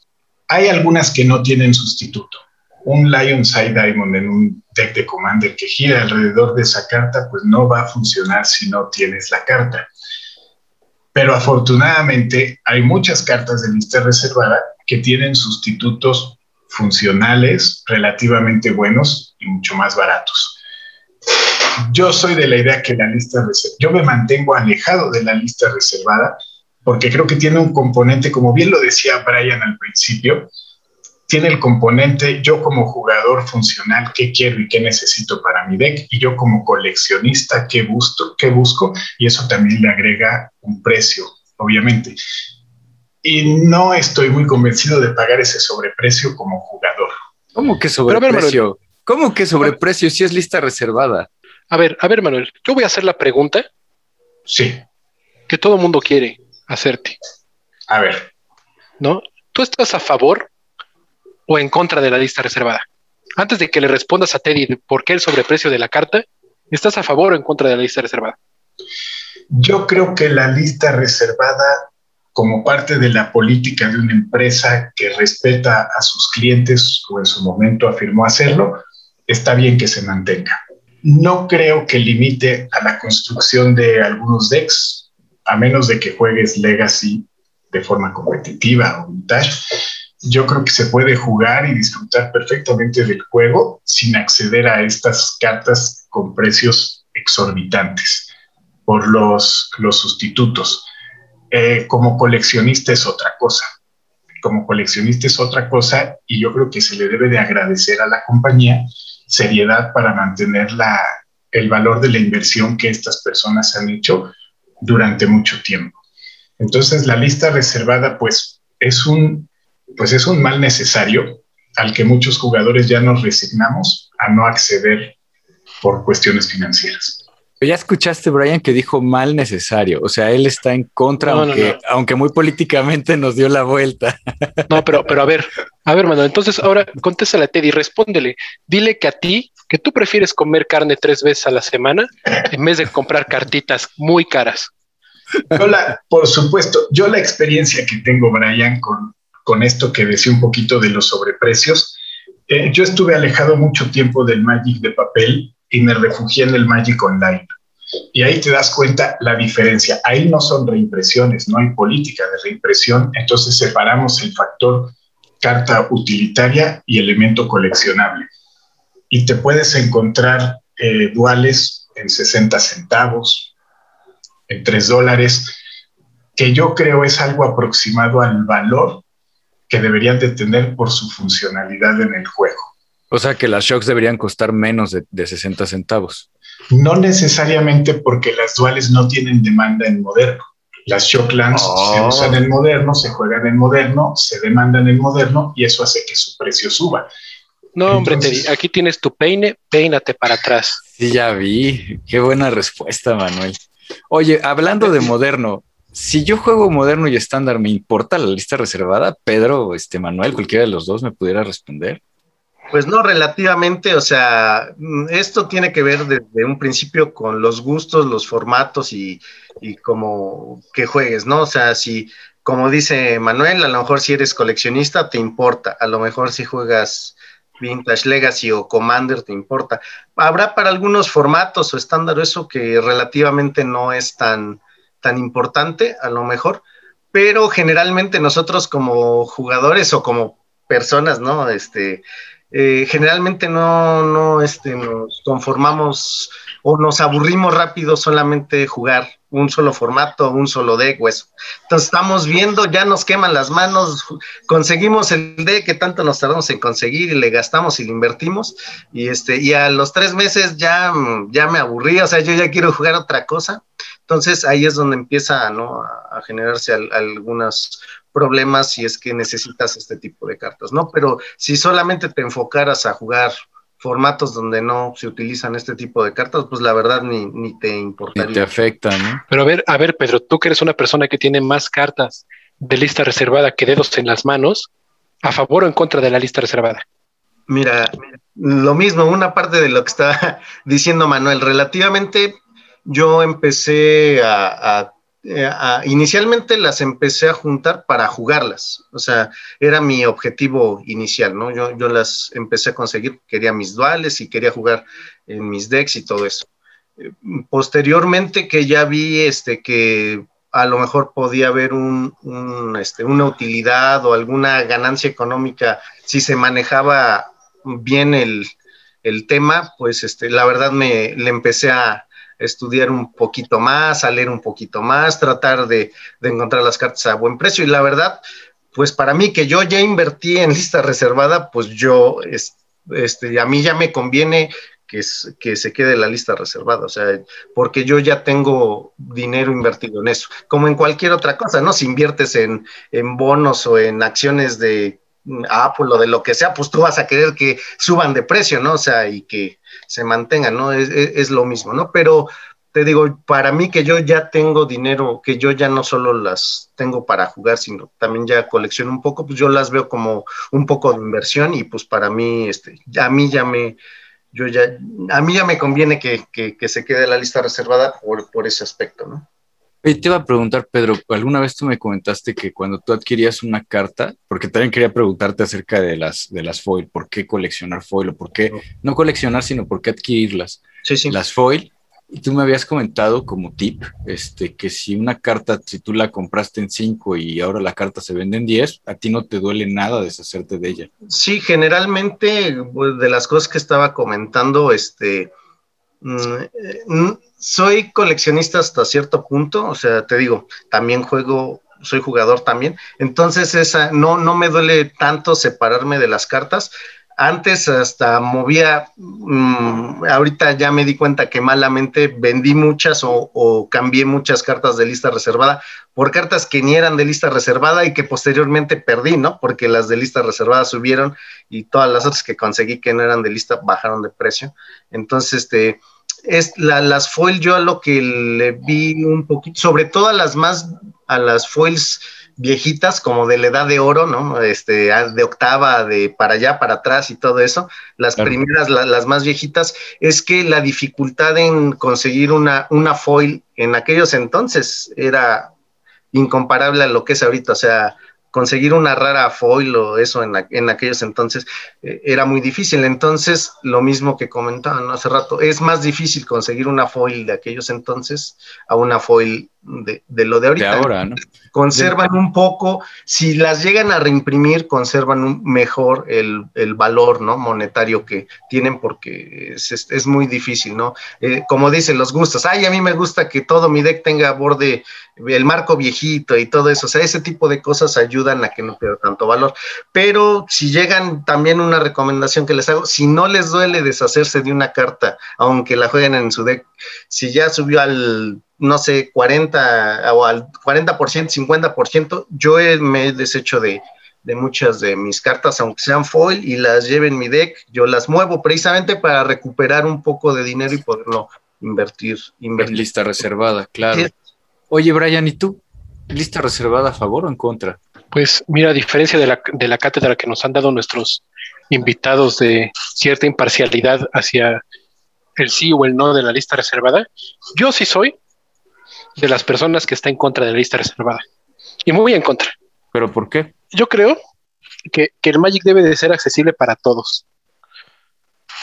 hay algunas que no tienen sustituto. Un Lion Side Diamond en un deck de Commander que gira alrededor de esa carta, pues no va a funcionar si no tienes la carta. Pero afortunadamente hay muchas cartas de lista reservada que tienen sustitutos funcionales relativamente buenos y mucho más baratos. Yo soy de la idea que la lista reservada, yo me mantengo alejado de la lista reservada porque creo que tiene un componente, como bien lo decía Brian al principio, tiene el componente yo como jugador funcional, qué quiero y qué necesito para mi deck, y yo como coleccionista, qué busco, qué busco, y eso también le agrega un precio, obviamente. Y no estoy muy convencido de pagar ese sobreprecio como jugador. ¿Cómo que sobreprecio? ¿Cómo que sobreprecio si es lista reservada? A ver, a ver, Manuel, yo voy a hacer la pregunta. Sí. Que todo mundo quiere hacerte. A ver. ¿No? ¿Tú estás a favor o en contra de la lista reservada? Antes de que le respondas a Teddy por qué el sobreprecio de la carta, ¿estás a favor o en contra de la lista reservada? Yo creo que la lista reservada, como parte de la política de una empresa que respeta a sus clientes o en su momento afirmó hacerlo, está bien que se mantenga. No creo que limite a la construcción de algunos decks, a menos de que juegues Legacy de forma competitiva o vintage yo creo que se puede jugar y disfrutar perfectamente del juego sin acceder a estas cartas con precios exorbitantes por los, los sustitutos. Eh, como coleccionista es otra cosa. Como coleccionista es otra cosa y yo creo que se le debe de agradecer a la compañía seriedad para mantener la, el valor de la inversión que estas personas han hecho durante mucho tiempo. Entonces, la lista reservada, pues, es un pues es un mal necesario al que muchos jugadores ya nos resignamos a no acceder por cuestiones financieras. Ya escuchaste, Brian, que dijo mal necesario. O sea, él está en contra, aunque, aunque muy políticamente nos dio la vuelta. No, pero, pero a ver, a ver, mano. Entonces ahora contéstale a Teddy, respóndele. Dile que a ti, que tú prefieres comer carne tres veces a la semana en vez de comprar cartitas muy caras. Yo la, por supuesto, yo la experiencia que tengo, Brian, con, con esto que decía un poquito de los sobreprecios. Eh, yo estuve alejado mucho tiempo del Magic de papel y me refugié en el Magic Online. Y ahí te das cuenta la diferencia. Ahí no son reimpresiones, no hay política de reimpresión, entonces separamos el factor carta utilitaria y elemento coleccionable. Y te puedes encontrar eh, duales en 60 centavos, en 3 dólares, que yo creo es algo aproximado al valor que deberían de tener por su funcionalidad en el juego. O sea que las shocks deberían costar menos de, 60 centavos. No necesariamente porque las duales no tienen demanda en moderno. Las Shocklands se oh. usan en moderno, se juegan en moderno, se demandan en moderno y eso hace que su precio suba. No, hombre, aquí tienes tu peine, peínate para atrás. Sí, ya vi. Qué buena respuesta, Manuel. Oye, hablando de moderno, si yo juego moderno y estándar, ¿me importa la lista reservada? Pedro, este Manuel, cualquiera de los dos me pudiera responder. Pues no, relativamente, o sea, mm, esto tiene que ver desde un principio con los gustos, los formatos y, y como que juegues, ¿no? O sea, si, como dice Manuel, a lo mejor si eres coleccionista te importa, a lo mejor si juegas Vintage Legacy o Commander te importa. Habrá para algunos formatos o estándar eso que relativamente no es tan, tan importante, a lo mejor, pero generalmente nosotros como jugadores o como personas, ¿no? Este, eh, generalmente no, no este, nos conformamos o nos aburrimos rápido solamente jugar un solo formato, un solo deck o eso. Entonces estamos viendo, ya nos queman las manos, conseguimos el deck que tanto nos tardamos en conseguir y le gastamos y le invertimos y este y a los tres meses ya, ya me aburrí, o sea, yo ya quiero jugar otra cosa. Entonces ahí es donde empieza ¿no? a, generarse algunos problemas si es que necesitas este tipo de cartas, ¿no? Pero si solamente te enfocaras a jugar formatos donde no se utilizan este tipo de cartas, pues la verdad ni, ni te importaría. Ni te afecta, ¿no? Pero a ver, a ver, Pedro, tú que eres una persona que tiene más cartas de lista reservada que dedos en las manos, ¿a favor o en contra de la lista reservada? Mira, lo mismo, una parte de lo que está diciendo Manuel, relativamente yo empecé a eh, inicialmente las empecé a juntar para jugarlas, o sea, era mi objetivo inicial, ¿no? Yo, yo las empecé a conseguir, quería mis duales y quería jugar en mis decks y todo eso. Eh, posteriormente que ya vi este, que a lo mejor podía haber un, este, una utilidad o alguna ganancia económica si se manejaba bien el, el tema, pues este, la verdad me le empecé a, estudiar un poquito más, a leer un poquito más, tratar de, encontrar las cartas a buen precio. Y la verdad, pues para mí que yo ya invertí en lista reservada, pues yo, este, a mí ya me conviene que, que se quede la lista reservada, o sea, porque yo ya tengo dinero invertido en eso, como en cualquier otra cosa, ¿no? Si inviertes en, en bonos o en acciones de Apple o de lo que sea, pues tú vas a querer que suban de precio, ¿no? O sea, y que se mantengan, ¿no? Es, lo mismo, ¿no? Pero te digo, para mí que yo ya tengo dinero, que yo ya no solo las tengo para jugar, sino también ya colecciono un poco, pues yo las veo como un poco de inversión y pues para mí, este, a mí ya me, yo ya, a mí ya me conviene que, que, se quede la lista reservada por, por ese aspecto, ¿no? Te iba a preguntar, Pedro, alguna vez tú me comentaste que cuando tú adquirías una carta, porque también quería preguntarte acerca de las, de las foil, ¿por qué coleccionar foil o por qué no coleccionar, sino por qué adquirirlas? Sí, sí. Las foil, y tú me habías comentado como tip, este, que si una carta, si tú la compraste en 5 y ahora la carta se vende en 10, a ti no te duele nada deshacerte de ella. Sí, generalmente, pues, de las cosas que estaba comentando, este, mm, eh, soy coleccionista hasta cierto punto, o sea, te digo, también juego, soy jugador también, entonces esa, no, no me duele tanto separarme de las cartas. Antes hasta movía, mm, ahorita ya me di cuenta que malamente vendí muchas o, o, cambié muchas cartas de lista reservada por cartas que ni eran de lista reservada y que posteriormente perdí, ¿no? Porque las de lista reservada subieron y todas las otras que conseguí que no eran de lista bajaron de precio. Entonces, este, es la, las foil yo a lo que le vi un poquito, sobre todo a las más, a las foils viejitas, como de la edad de oro, ¿no? Este, de octava, de para allá, para atrás y todo eso, las primeras, las más viejitas, es que la dificultad en conseguir una, una foil en aquellos entonces era incomparable a lo que es ahorita, o sea, conseguir una rara foil o eso en, en aquellos entonces eh, era muy difícil. Entonces, lo mismo que comentaban hace rato, es más difícil conseguir una foil de aquellos entonces a una foil de, lo de ahorita. De ahora, ¿no? Conservan un poco, si las llegan a reimprimir, conservan un mejor el, valor ¿no? monetario que tienen porque es, es, muy difícil, ¿no? Eh, como dicen los gustos, ay, a mí me gusta que todo mi deck tenga borde, el marco viejito y todo eso, o sea, ese tipo de cosas ayudan a que no pierda tanto valor. Pero si llegan, también una recomendación que les hago, si no les duele deshacerse de una carta, aunque la jueguen en su deck, si ya subió al no sé, 40 o al 40%, 50%, yo me he deshecho de, muchas de mis cartas, aunque sean foil, y las lleve en mi deck, yo las muevo precisamente para recuperar un poco de dinero y poderlo invertir. invertir. Lista reservada, claro. Oye, Brian, ¿y tú? ¿Lista reservada a favor o en contra? Pues mira, a diferencia de la, de la cátedra que nos han dado nuestros invitados de cierta imparcialidad hacia el sí o el no de la lista reservada. Yo sí soy de las personas que está en contra de la lista reservada. Y muy en contra. ¿Pero por qué? Yo creo que, el Magic debe de ser accesible para todos.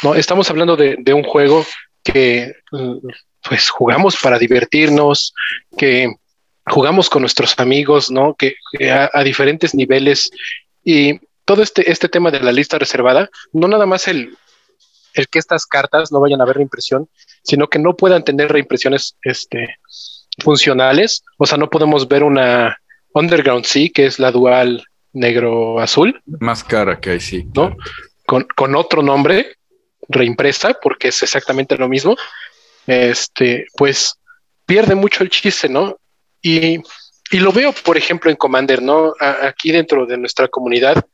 No, estamos hablando de, un juego que pues jugamos para divertirnos, que jugamos con nuestros amigos, ¿no? Que, a, diferentes niveles y todo este, este tema de la lista reservada, no nada más el, el que estas cartas no vayan a ver reimpresión, sino que no puedan tener reimpresiones este, funcionales. O sea, no podemos ver una Underground Sea, que es la dual negro-azul. Más cara que hay, sí. ¿no? Con, con, otro nombre, reimpresa, porque es exactamente lo mismo. Este, pues pierde mucho el chiste, ¿no? Y, y lo veo, por ejemplo, en Commander, ¿no? aquí dentro de nuestra comunidad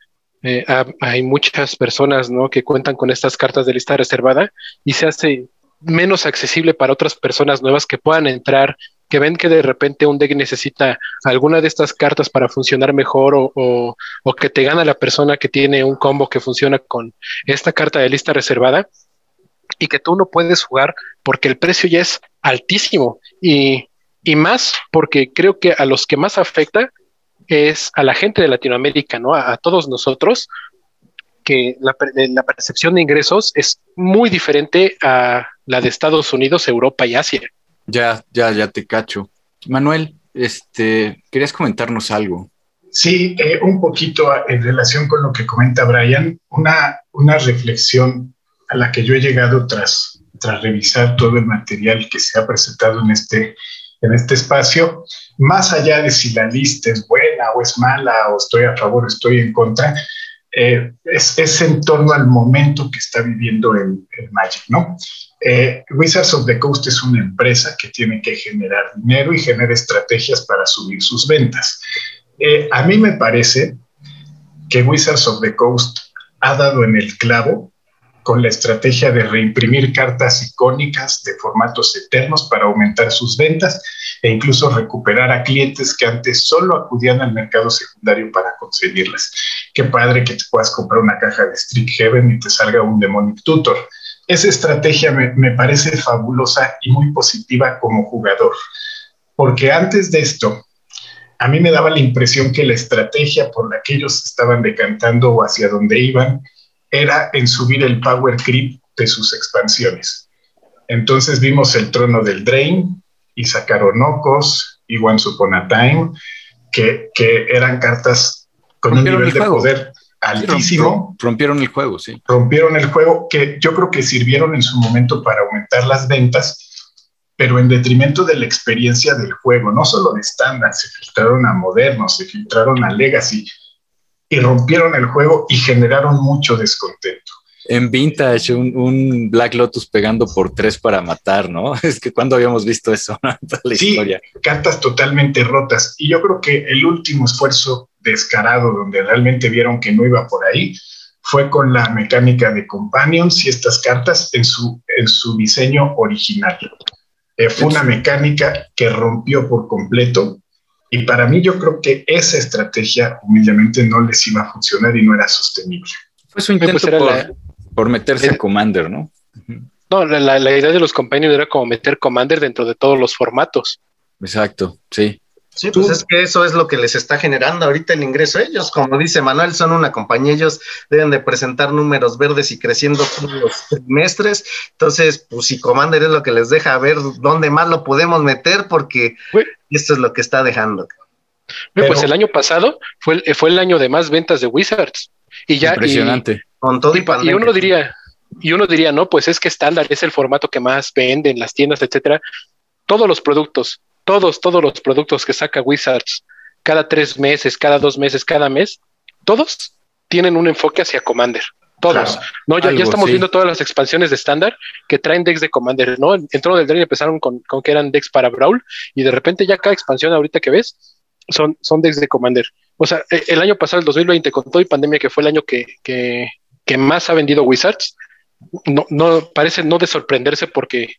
eh, hay muchas personas, ¿no? Que cuentan con estas cartas de lista reservada y se hace menos accesible para otras personas nuevas que puedan entrar, que ven que de repente un deck necesita alguna de estas cartas para funcionar mejor o, o, que te gana la persona que tiene un combo que funciona con esta carta de lista reservada y que tú no puedes jugar porque el precio ya es altísimo y, y más porque creo que a los que más afecta es a la gente de Latinoamérica, ¿no? A, todos nosotros, que la, la, percepción de ingresos es muy diferente a la de Estados Unidos, Europa y Asia. Ya, ya, ya te cacho. Manuel, este, querías comentarnos algo. Sí, eh, un poquito en relación con lo que comenta Brian, una, una reflexión a la que yo he llegado tras, tras revisar todo el material que se ha presentado en este, en este espacio, más allá de si la lista es buena o es mala, o estoy a favor o estoy en contra, eh, es, en torno al momento que está viviendo el, Magic, ¿no? Eh, Wizards of the Coast es una empresa que tiene que generar dinero y genera estrategias para subir sus ventas. Eh, a mí me parece que Wizards of the Coast ha dado en el clavo con la estrategia de reimprimir cartas icónicas de formatos eternos para aumentar sus ventas e incluso recuperar a clientes que antes solo acudían al mercado secundario para conseguirlas. Qué padre que te puedas comprar una caja de Street Heaven y te salga un Demonic Tutor. Esa estrategia me, me parece fabulosa y muy positiva como jugador, porque antes de esto, a mí me daba la impresión que la estrategia por la que ellos estaban decantando o hacia donde iban era en subir el power creep de sus expansiones. Entonces vimos el trono del Drain y sacaron Ocos y Once Upon a Time, que, eran cartas con un nivel de poder altísimo. rompieron el juego, sí. Rompieron el juego que yo creo que sirvieron en su momento para aumentar las ventas, pero en detrimento de la experiencia del juego, no solo de estándar, se filtraron a modernos, se filtraron a legacy, y rompieron el juego y generaron mucho descontento. En Vintage, un, Black Lotus pegando por tres para matar, ¿no? Es que cuando habíamos visto eso la sí, cartas totalmente rotas. Y yo creo que el último esfuerzo descarado donde realmente vieron que no iba por ahí fue con la mecánica de Companions y estas cartas en su, en su diseño original. Eh, fue una mecánica que rompió por completo y para mí yo creo que esa estrategia humildemente no les iba a funcionar y no era sostenible. Fue su intento por, meterse en Commander, ¿no? No, la, idea de los compañeros era como meter Commander dentro de todos los formatos. Exacto, sí. Sí, pues es que eso es lo que les está generando ahorita el ingreso. Ellos, como dice Manuel, son una compañía, ellos deben de presentar números verdes y creciendo todos los trimestres. Entonces, pues si Commander es lo que les deja ver dónde más lo podemos meter, porque esto es lo que está dejando. pues el año pasado fue el, fue el año de más ventas de Wizards. Y ya, Impresionante. Con todo y, uno diría, y uno diría, no, pues es que estándar es el formato que más vende en las tiendas, etcétera. Todos los productos, todos, todos los productos que saca Wizards cada tres meses, cada dos meses, cada mes, todos tienen un enfoque hacia Commander. Todos. no, ya, ya estamos viendo todas las expansiones de estándar que traen decks de Commander, ¿no? Entró del Drain empezaron con, que eran decks para Brawl y de repente ya cada expansión ahorita que ves son, son decks de Commander. O sea, e, el año pasado, el 2020, con todo y pandemia, que fue el año que, que, que más ha vendido Wizards, no, no parece no de sorprenderse porque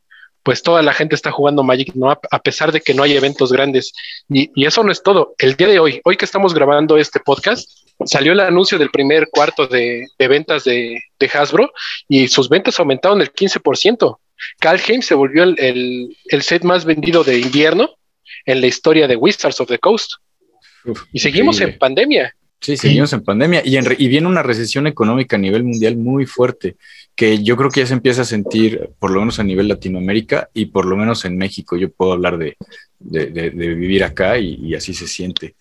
pues toda la gente está jugando Magic, ¿no? A, pesar de que no hay eventos grandes. Y, eso no es todo. El día de hoy, hoy que estamos grabando este podcast, salió el anuncio del primer cuarto de, ventas de, Hasbro y sus ventas aumentaron el 15%. Calheim se volvió el, set más vendido de invierno en la historia de Wizards of the Coast. y seguimos en pandemia. Sí, seguimos en pandemia y, y, viene una recesión económica a nivel mundial muy fuerte, que yo creo que ya se empieza a sentir, por lo menos a nivel Latinoamérica y por lo menos en México. Yo puedo hablar de, vivir acá y, así se siente.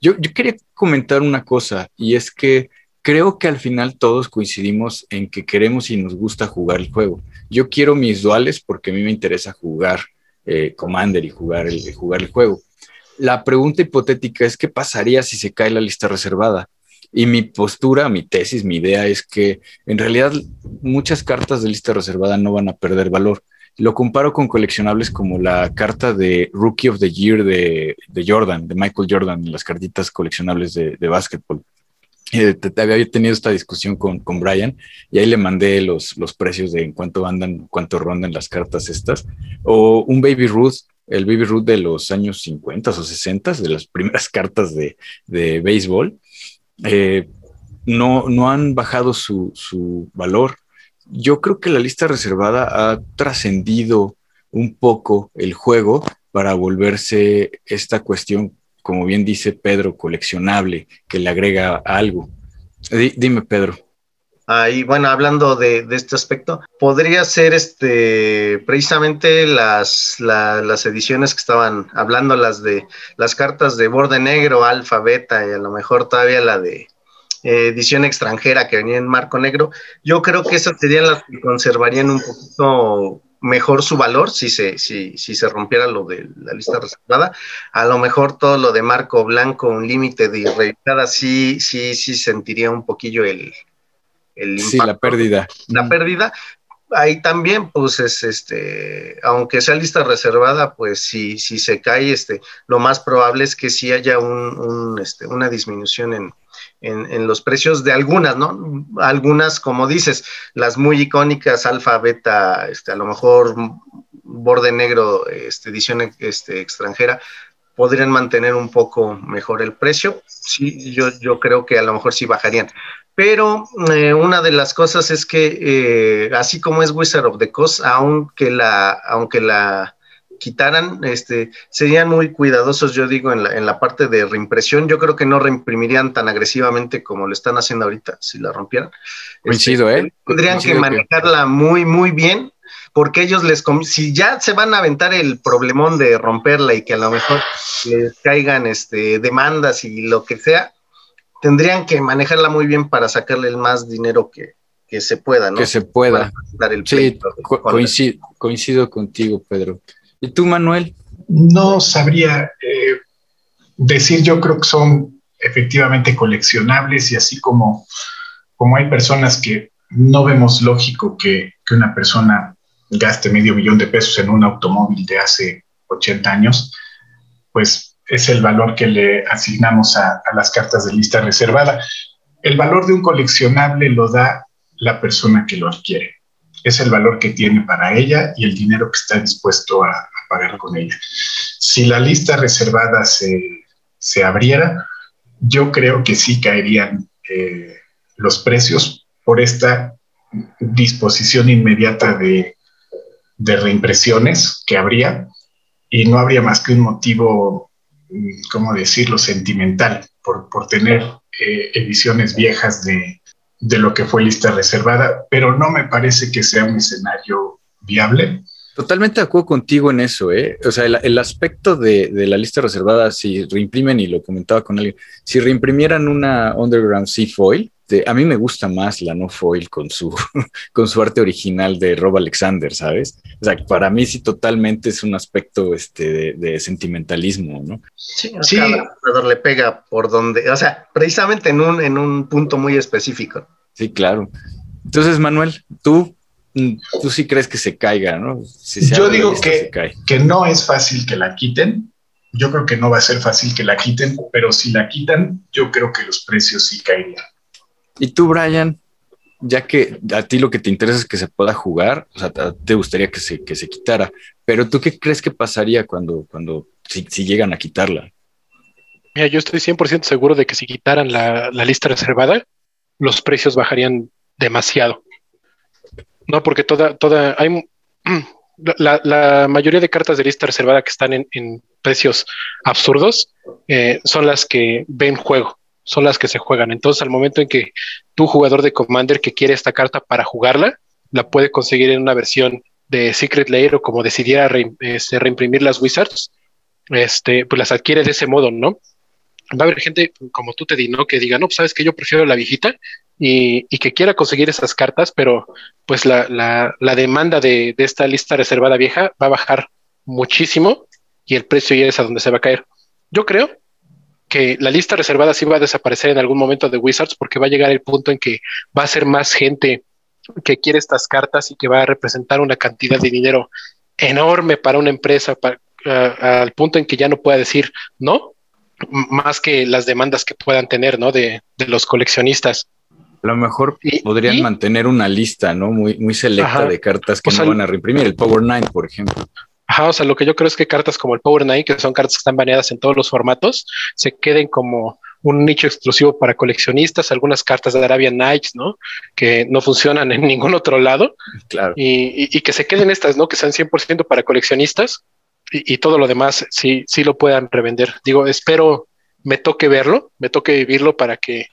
Yo, yo quería comentar una cosa y es que creo que al final todos coincidimos en que queremos y nos gusta jugar el juego. Yo quiero mis duales porque a mí me interesa jugar eh, Commander y jugar el, jugar el juego la pregunta hipotética es qué pasaría si se cae la lista reservada. Y mi postura, mi tesis, mi idea es que en realidad muchas cartas de lista reservada no van a perder valor. Lo comparo con coleccionables como la carta de Rookie of the Year de, Jordan, de Michael Jordan, las cartitas coleccionables de, de básquetbol. Eh, había tenido esta discusión con, con, Brian y ahí le mandé los, los precios de en cuánto andan, cuánto rondan las cartas estas. O un Baby Ruth el Baby Ruth de los años 50 o 60, de las primeras cartas de, de béisbol, eh, no, no han bajado su, su, valor. Yo creo que la lista reservada ha trascendido un poco el juego para volverse esta cuestión, como bien dice Pedro, coleccionable, que le agrega algo. dime, Pedro. Ahí, bueno, hablando de, este aspecto, podría ser este precisamente las, las ediciones que estaban hablando, las de las cartas de borde negro, alfa, beta, y a lo mejor todavía la de eh, edición extranjera que venía en marco negro. Yo creo que esas serían las que conservarían un poquito mejor su valor si se, si, si se rompiera lo de la lista reservada. A lo mejor todo lo de marco blanco, un límite de revisada, sí, sí, sí sentiría un poquillo el, sí, la pérdida. La pérdida. Ahí también, pues, es este, aunque sea lista reservada, pues si, si se cae, este, lo más probable es que sí haya un, este, una disminución en, en, los precios de algunas, ¿no? Algunas, como dices, las muy icónicas, alfa, beta, este, a lo mejor borde negro, este, edición este, extranjera, podrían mantener un poco mejor el precio. Sí, yo, yo creo que a lo mejor sí bajarían. Pero eh, una de las cosas es que, eh, así como es Wizard of the Coast, aunque la, aunque la quitaran, este, serían muy cuidadosos, yo digo, en la, en la parte de reimpresión. Yo creo que no reimprimirían tan agresivamente como lo están haciendo ahorita, si la rompieran. Coincido, este, ¿eh? Tendrían que manejarla muy, muy bien, porque ellos les, si ya se van a aventar el problemón de romperla y que a lo mejor les caigan este, demandas y lo que sea, tendrían que manejarla muy bien para sacarle el más dinero que, se pueda, ¿no? Que se pueda. sí, coincido, contigo, Pedro. ¿Y tú, Manuel? No sabría eh, decir, yo creo que son efectivamente coleccionables y así como, como hay personas que no vemos lógico que, que una persona gaste medio millón de pesos en un automóvil de hace 80 años, pues es el valor que le asignamos a, las cartas de lista reservada. El valor de un coleccionable lo da la persona que lo adquiere. Es el valor que tiene para ella y el dinero que está dispuesto a, pagar con ella. Si la lista reservada se, abriera, yo creo que sí caerían eh, los precios por esta disposición inmediata de, de reimpresiones que habría y no habría más que un motivo ¿cómo decirlo?, sentimental por, por tener eh, ediciones viejas de, de lo que fue lista reservada, pero no me parece que sea un escenario viable. Totalmente de acuerdo contigo en eso, ¿eh? O sea, el, el aspecto de, de, la lista reservada, si reimprimen, y lo comentaba con alguien, si reimprimieran una Underground Sea Foil, a mí me gusta más la no foil con su, con su arte original de Rob Alexander, ¿sabes? O sea, para mí sí totalmente es un aspecto este, de, sentimentalismo, ¿no? Sí, sí. Cada le pega por donde, o sea, precisamente en un, en un punto muy específico. Sí, claro. Entonces, Manuel, tú, tú sí crees que se caiga, ¿no? Yo digo que, que no es fácil que la quiten. Yo creo que no va a ser fácil que la quiten, pero si la quitan, yo creo que los precios sí caerían. Y tú, Brian, ya que a ti lo que te interesa es que se pueda jugar, o sea, te gustaría que se, que se quitara, pero tú qué crees que pasaría cuando, cuando si, llegan a quitarla? Mira, yo estoy 100% seguro de que si quitaran la, lista reservada, los precios bajarían demasiado. No, porque toda, toda, hay la, mayoría de cartas de lista reservada que están en, precios absurdos eh, son las que ven juego, son las que se juegan. Entonces, al momento en que tu jugador de Commander que quiere esta carta para jugarla, la puede conseguir en una versión de Secret Layer o como decidiera este, reimprimir las Wizards, este, pues las adquiere de ese modo, ¿no? Va a haber gente como tú te di, ¿no? Que diga, no, pues sabes que yo prefiero la viejita y, que quiera conseguir esas cartas, pero pues la, demanda de, de, esta lista reservada vieja va a bajar muchísimo y el precio ya es a donde se va a caer. Yo creo que la lista reservada sí va a desaparecer en algún momento de Wizards porque va a llegar el punto en que va a ser más gente que quiere estas cartas y que va a representar una cantidad de dinero enorme para una empresa al punto en que ya no pueda decir no, más que las demandas que puedan tener, ¿no? De, los coleccionistas. A lo mejor podrían mantener una lista, ¿no? Muy, muy selecta de cartas que no van a reimprimir, el Power Nine, por ejemplo. Ajá, o sea, lo que yo creo es que cartas como el Power Nine, que son cartas que están baneadas en todos los formatos, se queden como un nicho exclusivo para coleccionistas, algunas cartas de Arabian Nights, ¿no? Que no funcionan en ningún otro lado. Claro. Y, que se queden estas, ¿no? Que sean 100% para coleccionistas y, todo lo demás sí, sí lo puedan revender. Digo, espero me toque verlo, me toque vivirlo para que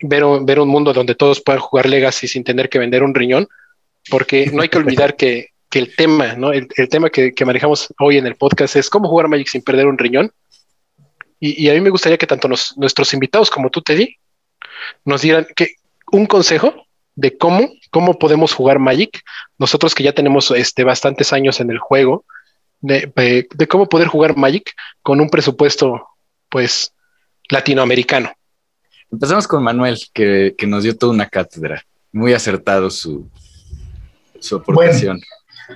ver, ver un mundo donde todos puedan jugar Legacy sin tener que vender un riñón, porque no hay que olvidar que, el tema, ¿no? El, tema que, manejamos hoy en el podcast es cómo jugar Magic sin perder un riñón. Y, a mí me gustaría que tanto nuestros invitados como tú, Teddy, nos dieran que, un consejo de cómo, cómo podemos jugar Magic. Nosotros que ya tenemos este, bastantes años en el juego, de, de, cómo poder jugar Magic con un presupuesto, pues, latinoamericano. Empezamos con Manuel, que, nos dio toda una cátedra. Muy acertado su, su aportación.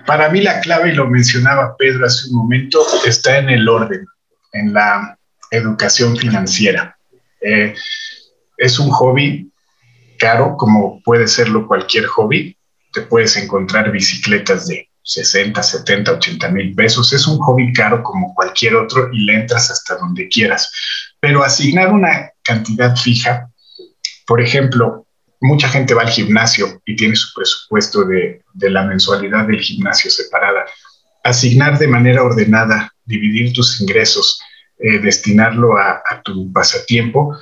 Para mí la clave, y lo mencionaba Pedro hace un momento, está en el orden, en la educación financiera. Eh, es un hobby caro, como puede serlo cualquier hobby. Te puedes encontrar bicicletas de 60, 70, 80 mil pesos. Es un hobby caro como cualquier otro y le entras hasta donde quieras. Pero asignar una cantidad fija, por ejemplo, mucha gente va al gimnasio y tiene su presupuesto de, la mensualidad del gimnasio separada. Asignar de manera ordenada, dividir tus ingresos, eh, destinarlo a, tu pasatiempo,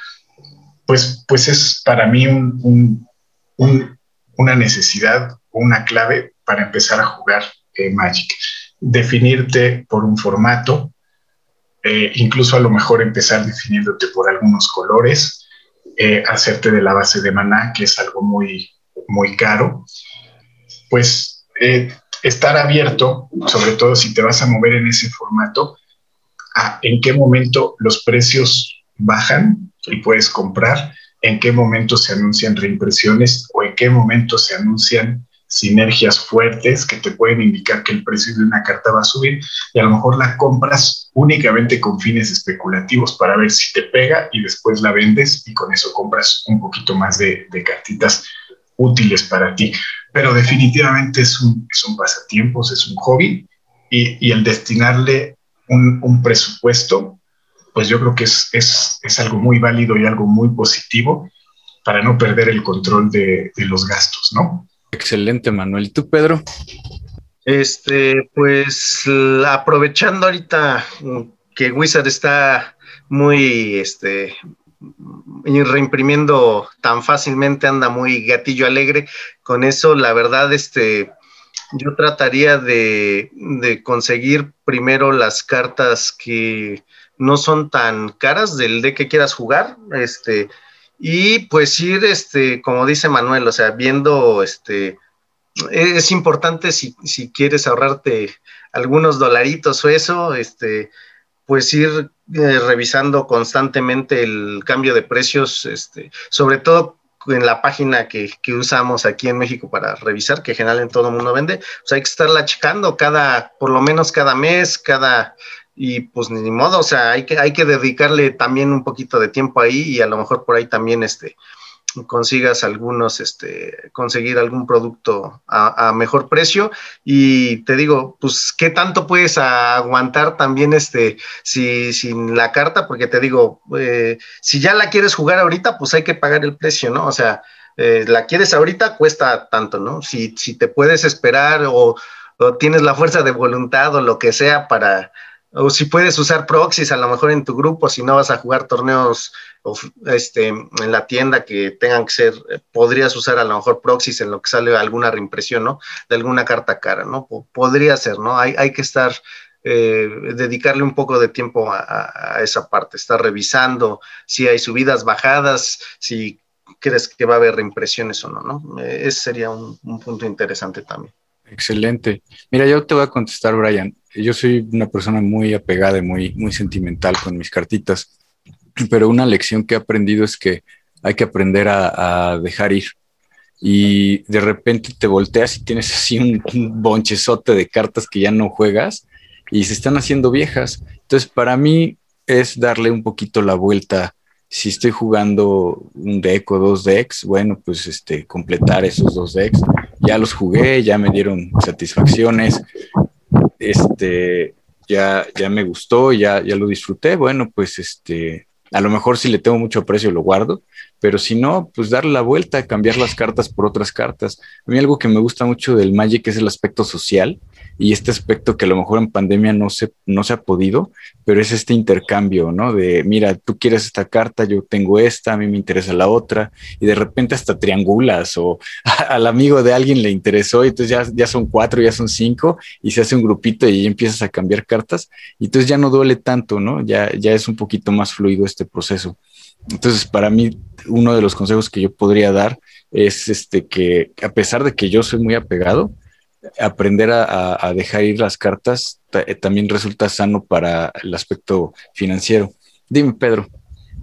pues, pues es para mí una necesidad, una clave para empezar a jugar eh, Magic. Definirte por un formato, eh, incluso a lo mejor empezar definiéndote por algunos colores, hacerte de la base de maná, que es algo muy, muy caro, pues estar abierto, sobre todo si te vas a mover en ese formato, en qué momento los precios bajan y puedes comprar, en qué momento se anuncian reimpresiones o en qué momento se anuncian sinergias fuertes que te pueden indicar que el precio de una carta va a subir y a lo mejor la compras únicamente con fines especulativos para ver si te pega y después la vendes y con eso compras un poquito más de, cartitas útiles para ti. Pero definitivamente es un, son pasatiempos, es un hobby y, y el destinarle un, presupuesto, pues yo creo que es, es, algo muy válido y algo muy positivo para no perder el control de, los gastos, ¿no? Excelente, Manuel. ¿Y tú, Pedro? Este, pues aprovechando ahorita que Wizard está muy, este, reimprimiendo tan fácilmente, anda muy gatillo alegre. Con eso, la verdad, este, yo trataría de, conseguir primero las cartas que no son tan caras del de que quieras jugar, este, y pues ir, este, como dice Manuel, o sea, viendo, este, es importante si, quieres ahorrarte algunos dolaritos o eso, este, pues ir eh, revisando constantemente el cambio de precios, este, sobre todo en la página que, usamos aquí en México para revisar, que en todo el mundo vende, pues hay que estarla checando cada, por lo menos cada mes, cada, y pues ni modo, o sea, hay que, hay que dedicarle también un poquito de tiempo ahí y a lo mejor por ahí también este, consigas algunos, este, conseguir algún producto a, mejor precio. Y te digo, pues, ¿qué tanto puedes aguantar también este, si, sin la carta? Porque te digo, eh, si ya la quieres jugar ahorita, pues hay que pagar el precio, ¿no? O sea, eh, la quieres ahorita, cuesta tanto, ¿no? Si, si te puedes esperar o tienes la fuerza de voluntad o lo que sea para, o si puedes usar proxies a lo mejor en tu grupo, si no vas a jugar torneos este, en la tienda que tengan que ser, eh, podrías usar a lo mejor proxies en lo que sale alguna reimpresión, ¿no? De alguna carta cara, ¿no? podría ser, ¿no? Hay, hay que estar, eh, dedicarle un poco de tiempo a, esa parte, estar revisando si hay subidas, bajadas, si crees que va a haber reimpresiones o no, ¿no? Eh, ese sería un, un punto interesante también. Excelente. Mira, yo te voy a contestar, Brian. Yo soy una persona muy apegada y muy, muy sentimental con mis cartitas pero una lección que he aprendido es que hay que aprender a, dejar ir. Y de repente te volteas y tienes así un, bonchezote de cartas que ya no juegas y se están haciendo viejas. Entonces, para mí es darle un poquito la vuelta. Si estoy jugando un deck o dos decks, bueno, pues este, completar esos dos decks. Ya los jugué, ya me dieron satisfacciones. Este, ya, ya me gustó, ya, ya lo disfruté. Bueno, pues este, a lo mejor si le tengo mucho aprecio lo guardo, pero si no, pues darle la vuelta, cambiar las cartas por otras cartas. A mí algo que me gusta mucho del Magic es el aspecto social y este aspecto que a lo mejor en pandemia no se, no se ha podido, pero es este intercambio, ¿no? De, mira, tú quieres esta carta, yo tengo esta, a mí me interesa la otra, y de repente hasta triangulas o al amigo de alguien le interesó y entonces ya, ya son cuatro, ya son cinco, y se hace un grupito y empiezas a cambiar cartas, y entonces ya no duele tanto, ¿no? Ya, ya es un poquito más fluido este proceso. Entonces, para mí, uno de los consejos que yo podría dar es este que a pesar de que yo soy muy apegado, aprender a, dejar ir las cartas eh, también resulta sano para el aspecto financiero. Dime, Pedro.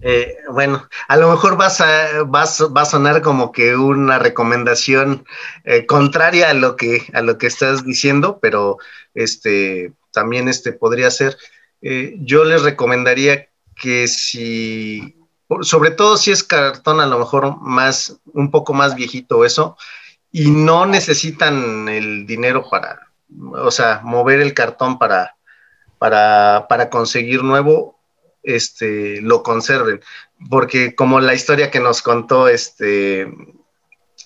Eh, bueno, a lo mejor vas a, vas, va a sonar como que una recomendación eh, contraria a lo que a lo que estás diciendo, pero este también este podría ser. yo les recomendaría que si, sobre todo si es cartón, a lo mejor más, un poco más viejito eso, y no necesitan el dinero para, o sea, mover el cartón para, para, para conseguir nuevo, este, lo conserven. Porque como la historia que nos contó este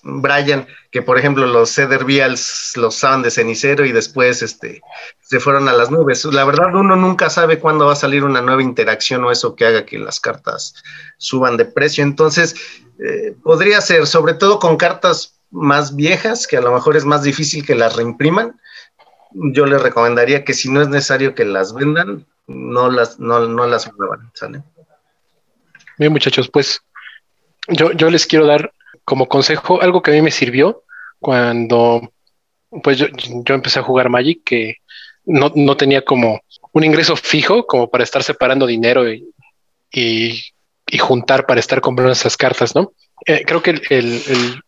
Brian, que por ejemplo los Cedar Vials los usaban de cenicero y después este, se fueron a las nubes. La verdad, uno nunca sabe cuándo va a salir una nueva interacción o eso que haga que las cartas suban de precio. Entonces, eh, podría ser, sobre todo con cartas más viejas, que a lo mejor es más difícil que las reimpriman, yo les recomendaría que si no es necesario que las vendan, no las, no, no las muevan. Bien, muchachos, pues yo, yo les quiero dar como consejo algo que a mí me sirvió cuando pues yo, yo empecé a jugar Magic, que no, no, tenía como un ingreso fijo como para estar separando dinero y, y, juntar para estar comprando esas cartas, ¿no? Eh, creo que el,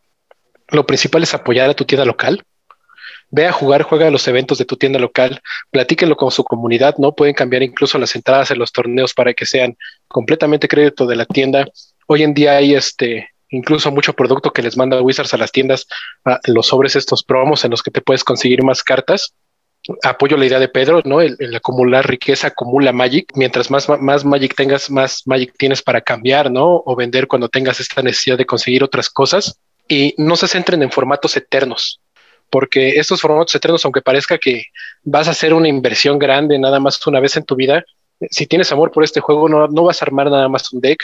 lo principal es apoyar a tu tienda local. Ve a jugar, juega a los eventos de tu tienda local, platíquenlo con su comunidad, ¿no? Pueden cambiar incluso las entradas en los torneos para que sean completamente crédito de la tienda. Hoy en día hay este incluso mucho producto que les manda Wizards a las tiendas, los sobres estos promos en los que te puedes conseguir más cartas. Apoyo la idea de Pedro, ¿no? El, acumular riqueza acumula Magic. Mientras más, más Magic tengas, más Magic tienes para cambiar, ¿no? O vender cuando tengas esta necesidad de conseguir otras cosas y no se centren en formatos eternos, porque estos formatos eternos, aunque parezca que vas a hacer una inversión grande nada más una vez en tu vida, si tienes amor por este juego, no, no vas a armar nada más un deck,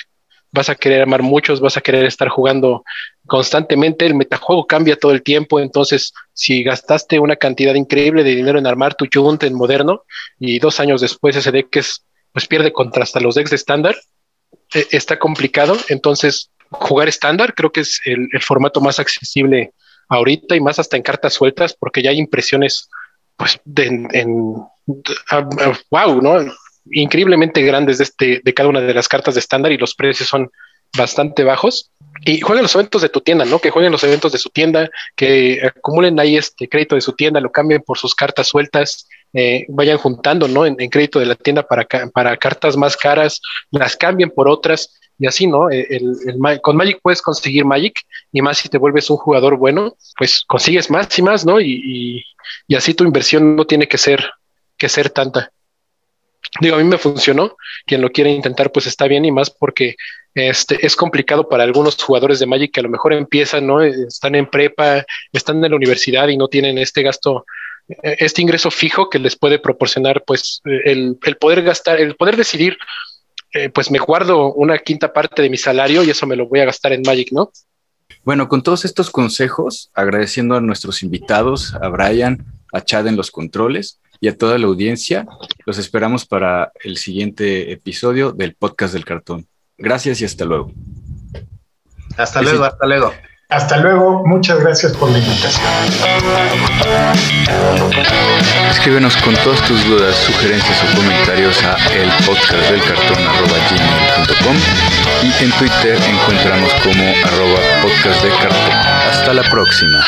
vas a querer armar muchos, vas a querer estar jugando constantemente, el metajuego cambia todo el tiempo, entonces si gastaste una cantidad increíble de dinero en armar tu Junt en moderno y dos años después ese deck es, pues pierde contra hasta los decks de estándar, eh, está complicado, entonces jugar estándar, creo que es el, formato más accesible ahorita y más hasta en cartas sueltas, porque ya hay impresiones, pues, de, en, wow, ¿no? Increíblemente grandes de, este, de cada una de las cartas de estándar y los precios son bastante bajos. Y jueguen los eventos de tu tienda, ¿no? Que jueguen los eventos de su tienda, que acumulen ahí este crédito de su tienda, lo cambien por sus cartas sueltas, eh, vayan juntando, ¿no? En, crédito de la tienda para, para cartas más caras, las cambien por otras y así, ¿no? Eh, el, con Magic puedes conseguir Magic y más si te vuelves un jugador bueno, pues consigues más y más, ¿no? Y, y, así tu inversión no tiene que ser, que ser tanta. Digo, a mí me funcionó. Quien lo quiere intentar, pues está bien y más porque este, es complicado para algunos jugadores de Magic que a lo mejor empiezan, ¿no? Están en prepa, están en la universidad y no tienen este gasto, eh, este ingreso fijo que les puede proporcionar, pues, el, el poder gastar, el poder decidir eh, pues me guardo una quinta parte de mi salario y eso me lo voy a gastar en Magic, ¿no? Bueno, con todos estos consejos, agradeciendo a nuestros invitados, a Brian, a Chad en los controles y a toda la audiencia, los esperamos para el siguiente episodio del podcast del cartón. Gracias y hasta luego. Hasta luego, hasta luego. Hasta luego, muchas gracias por la invitación. Escríbenos con todas tus dudas, sugerencias o comentarios a elpodcastdelcartón.com y en Twitter encontramos como arroba podcastdelcartón. Hasta la próxima.